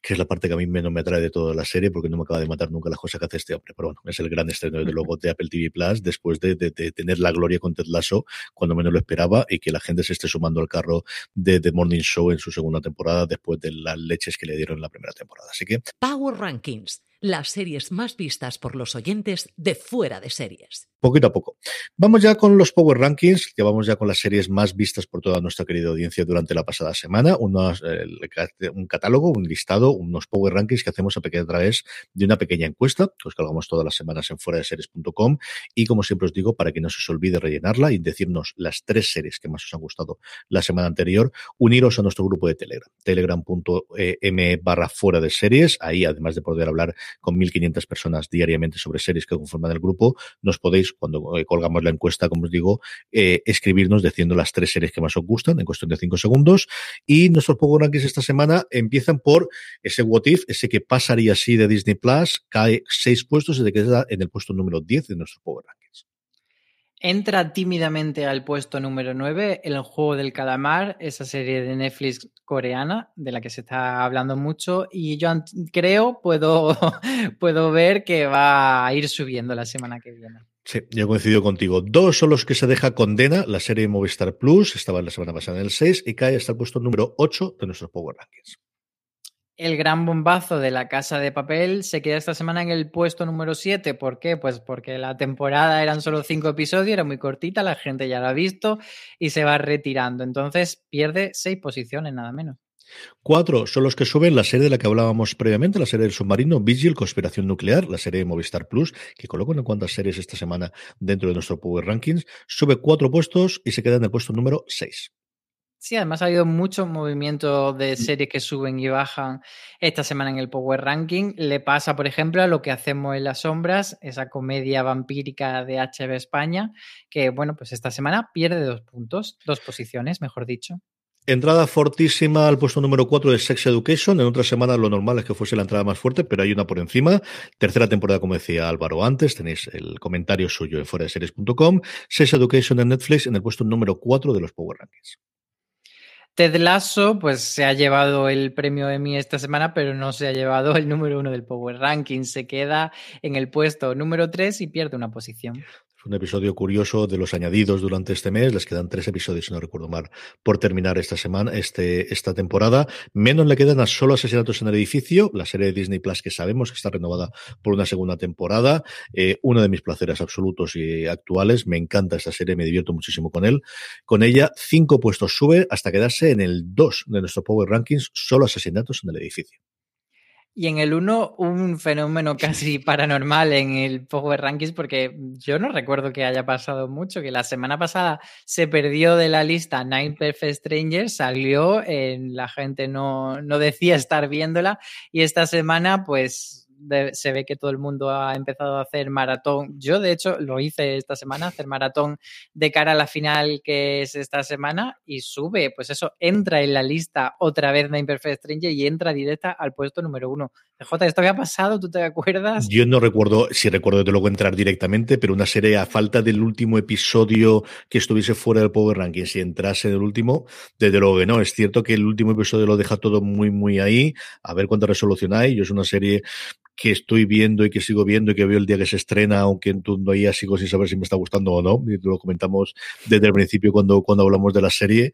que es la parte que a mí menos me atrae de toda la serie porque no me acaba de matar nunca las cosas que hace este hombre bueno, es el gran estreno de luego de Apple TV Plus después de, tener la gloria con Ted Lasso cuando menos lo esperaba y que la gente se esté sumando al carro de The Morning Show en su segunda temporada después de las leches que le dieron en la primera temporada. Así que. Power Rankings las series más vistas por los oyentes de fuera de series. Poquito a poco. Vamos ya con los Power Rankings, que vamos ya con las series más vistas por toda nuestra querida audiencia durante la pasada semana. Unos, un catálogo, un listado, unos Power Rankings que hacemos a, pequeña, través de una pequeña encuesta, que os cargamos todas las semanas en fuera de series.com. Y como siempre os digo, para que no se os olvide rellenarla y decirnos las tres series que más os han gustado la semana anterior, uniros a nuestro grupo de Telegram, telegram.m barra fuera de series. Ahí, además de poder hablar con 1.500 personas diariamente sobre series que conforman el grupo. Nos podéis, cuando eh, colgamos la encuesta, como os digo, eh, escribirnos diciendo las tres series que más os gustan en cuestión de cinco segundos. Y nuestros Power Rankings esta semana empiezan por ese What If, ese que pasaría así de Disney Plus, cae seis puestos y se queda en el puesto número 10 de nuestros Power Rankings. Entra tímidamente al puesto número 9 El juego del calamar, esa serie de Netflix coreana de la que se está hablando mucho y yo creo, puedo, puedo ver que va a ir subiendo la semana que viene. Sí, yo coincido contigo. Dos son los que se deja condena, la serie Movistar Plus, estaba la semana pasada en el 6 y cae hasta el puesto número 8 de nuestros Power Rankings. El gran bombazo de la Casa de Papel se queda esta semana en el puesto número 7. ¿Por qué? Pues porque la temporada eran solo cinco episodios, era muy cortita, la gente ya la ha visto y se va retirando. Entonces pierde seis posiciones, nada menos. Cuatro son los que suben la serie de la que hablábamos previamente, la serie del submarino, Vigil, Conspiración Nuclear, la serie de Movistar Plus, que coloco en cuantas series esta semana dentro de nuestro Power Rankings. Sube cuatro puestos y se queda en el puesto número 6. Sí, además ha habido mucho movimiento de series que suben y bajan esta semana en el Power Ranking. Le pasa, por ejemplo, a lo que hacemos en las sombras, esa comedia vampírica de HB España, que, bueno, pues esta semana pierde dos puntos, dos posiciones, mejor dicho. Entrada fortísima al puesto número 4 de Sex Education. En otra semana lo normal es que fuese la entrada más fuerte, pero hay una por encima. Tercera temporada, como decía Álvaro antes, tenéis el comentario suyo en fuera de series.com. Sex Education en Netflix en el puesto número 4 de los Power Rankings. Ted Lasso, pues se ha llevado el premio Emmy esta semana, pero no se ha llevado el número uno del Power Ranking. Se queda en el puesto número tres y pierde una posición un episodio curioso de los añadidos durante este mes. Les quedan tres episodios, si no recuerdo mal, por terminar esta semana, este, esta temporada. Menos le quedan a solo asesinatos en el edificio, la serie de Disney Plus que sabemos que está renovada por una segunda temporada. Eh, uno de mis placeres absolutos y actuales. Me encanta esta serie, me divierto muchísimo con él. Con ella, cinco puestos sube hasta quedarse en el 2 de nuestro Power Rankings, solo asesinatos en el edificio. Y en el 1, un fenómeno casi paranormal en el Power Rankings, porque yo no recuerdo que haya pasado mucho, que la semana pasada se perdió de la lista Nine Perfect Strangers, salió, en la gente no, no decía estar viéndola, y esta semana, pues se ve que todo el mundo ha empezado a hacer maratón. Yo, de hecho, lo hice esta semana, hacer maratón de cara a la final que es esta semana y sube, pues eso, entra en la lista otra vez de Imperfect Stranger y entra directa al puesto número uno. J, ¿esto había pasado? ¿Tú te acuerdas? Yo no recuerdo, si recuerdo de luego entrar directamente, pero una serie a falta del último episodio que estuviese fuera del Power Ranking, si entrase en el último, desde luego que no. Es cierto que el último episodio lo deja todo muy, muy ahí. A ver cuánta resolución hay. Yo es una serie que estoy viendo y que sigo viendo y que veo el día que se estrena, aunque en todavía sigo sin saber si me está gustando o no. Y lo comentamos desde el principio cuando, cuando hablamos de la serie,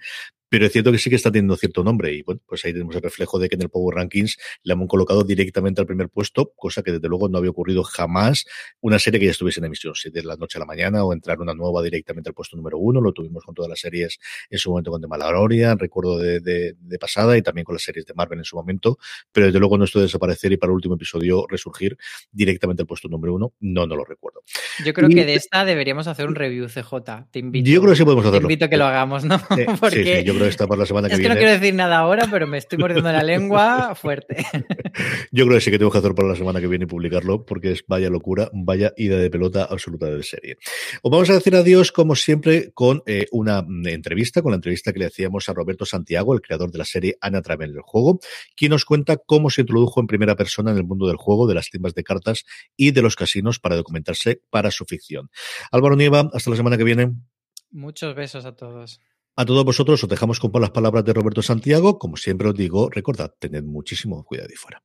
pero es cierto que sí que está teniendo cierto nombre y bueno, pues ahí tenemos el reflejo de que en el Power Rankings le han colocado directamente al primer puesto, cosa que desde luego no había ocurrido jamás una serie que ya estuviese en emisión, si de la noche a la mañana o entrar una nueva directamente al puesto número uno, lo tuvimos con todas las series en su momento con The Mandalorian, recuerdo de, de, pasada y también con las series de Marvel en su momento, pero desde luego no esto de desaparecer y para el último episodio resurgir directamente al puesto número uno, no, no lo recuerdo. Yo creo que de esta deberíamos hacer un review CJ, te invito. Yo creo que sí podemos hacerlo. Te invito a que lo hagamos, ¿no? Porque... sí, para la semana que es que no quiero decir nada ahora, pero me estoy mordiendo la lengua fuerte. Yo creo que sí que tengo que hacer para la semana que viene y publicarlo, porque es vaya locura, vaya ida de pelota absoluta de serie. Os vamos a decir adiós, como siempre, con eh, una entrevista, con la entrevista que le hacíamos a Roberto Santiago, el creador de la serie Ana Travel del juego, quien nos cuenta cómo se introdujo en primera persona en el mundo del juego, de las tiendas de cartas y de los casinos para documentarse para su ficción. Álvaro Nieva, hasta la semana que viene. Muchos besos a todos. A todos vosotros os dejamos con las palabras de Roberto Santiago. Como siempre os digo, recordad, tened muchísimo cuidado y fuera.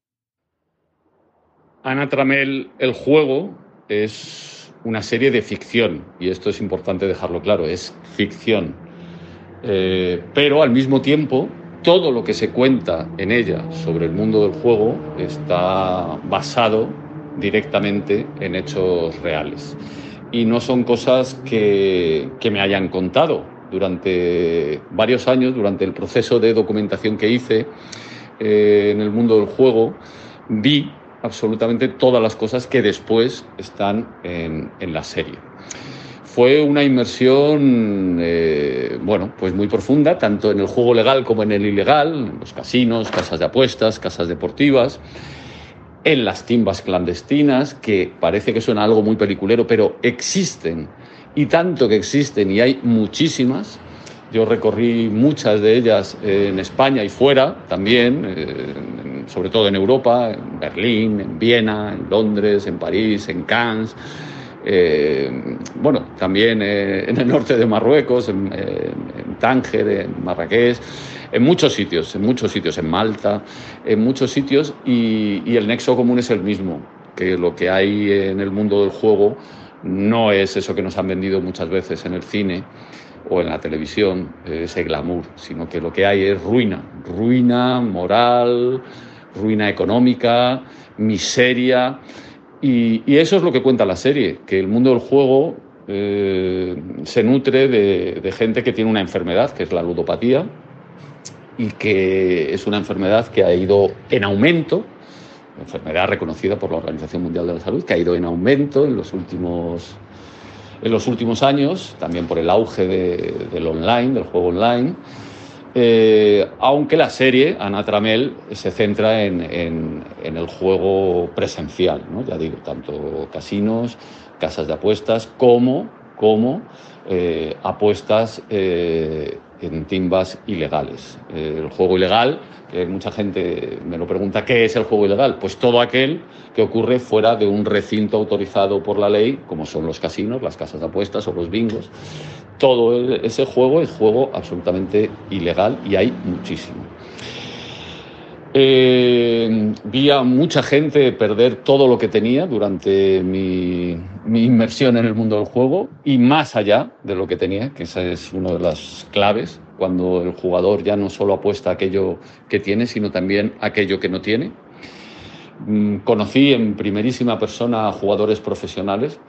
Ana Tramel, el juego, es una serie de ficción, y esto es importante dejarlo claro, es ficción. Eh, pero al mismo tiempo, todo lo que se cuenta en ella sobre el mundo del juego está basado directamente en hechos reales. Y no son cosas que, que me hayan contado, durante varios años, durante el proceso de documentación que hice eh, en el mundo del juego, vi absolutamente todas las cosas que después están en, la serie. Fue una inmersión, eh, bueno, pues muy profunda, tanto en el juego legal como en el ilegal, en los casinos, casas de apuestas, casas deportivas, en las timbas clandestinas, que parece que suena algo muy peliculero, pero existen y tanto que existen y hay muchísimas. Yo recorrí muchas de ellas en España y fuera también, eh, sobre todo en Europa, en Berlín, en Viena, en Londres, en París, en Cannes. Eh, bueno, también eh, en el norte de Marruecos, en, Tánger, en Marrakech, en muchos sitios, en muchos sitios, en Malta, en muchos sitios, y el nexo común es el mismo, que lo que hay en el mundo del juego no es eso que nos han vendido muchas veces en el cine o en la televisión, ese glamour, sino que lo que hay es ruina, ruina moral, ruina económica, miseria. Y, eso es lo que cuenta la serie, que el mundo del juego eh, se nutre de, de gente que tiene una enfermedad, que es la ludopatía, y que es una enfermedad que ha ido en aumento enfermedad reconocida por la Organización Mundial de la Salud, que ha ido en aumento en los últimos, en los últimos años, también por el auge del online, del juego online. Eh, aunque la serie, Ana Tramel, se centra en, el juego presencial, ¿no? ya digo, tanto casinos, casas de apuestas, como, como eh, apuestas eh, en timbas ilegales. el juego ilegal mucha gente me lo pregunta, ¿qué es el juego ilegal? Pues todo aquel que ocurre fuera de un recinto autorizado por la ley, como son los casinos, las casas de apuestas o los bingos. Todo ese juego es juego absolutamente ilegal y hay muchísimo. Eh, vi a mucha gente perder todo lo que tenía durante mi, mi, inmersión en el mundo del juego y más allá de lo que tenía, que esa es una de las claves cuando el jugador ya no solo apuesta aquello que tiene, sino también aquello que no tiene. Mm, conocí en primerísima persona a jugadores profesionales.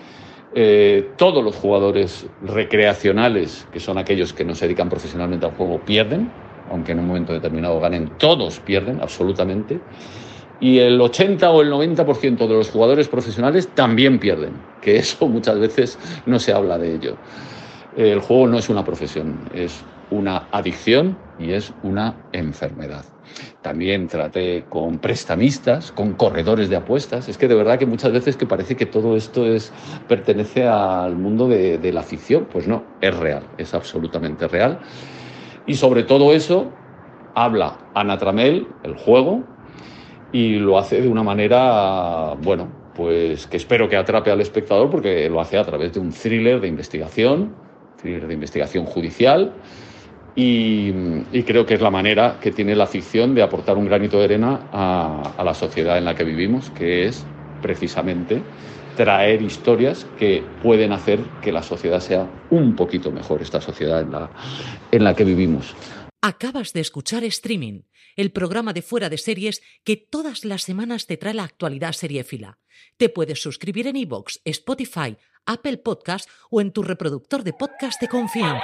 Eh, todos los jugadores recreacionales, que son aquellos que no se dedican profesionalmente al juego, pierden, aunque en un momento determinado ganen, todos pierden absolutamente. y el 80 o el 90% de los jugadores profesionales también pierden, que eso muchas veces no se habla de ello. El juego no es una profesión, es una adicción y es una enfermedad. También traté con prestamistas, con corredores de apuestas. Es que de verdad que muchas veces que parece que todo esto es, pertenece al mundo de, de la ficción. Pues no, es real, es absolutamente real. Y sobre todo eso habla Ana Tramel, el juego, y lo hace de una manera, bueno, pues que espero que atrape al espectador porque lo hace a través de un thriller de investigación, thriller de investigación judicial, y, creo que es la manera que tiene la ficción de aportar un granito de arena a la sociedad en la que vivimos, que es precisamente traer historias que pueden hacer que la sociedad sea un poquito mejor, esta sociedad en la, en la que vivimos. Acabas de escuchar Streaming, el programa de fuera de series que todas las semanas te trae la actualidad seriéfila. Te puedes suscribir en iVoox, Spotify, Apple Podcast o en tu reproductor de podcast de confianza.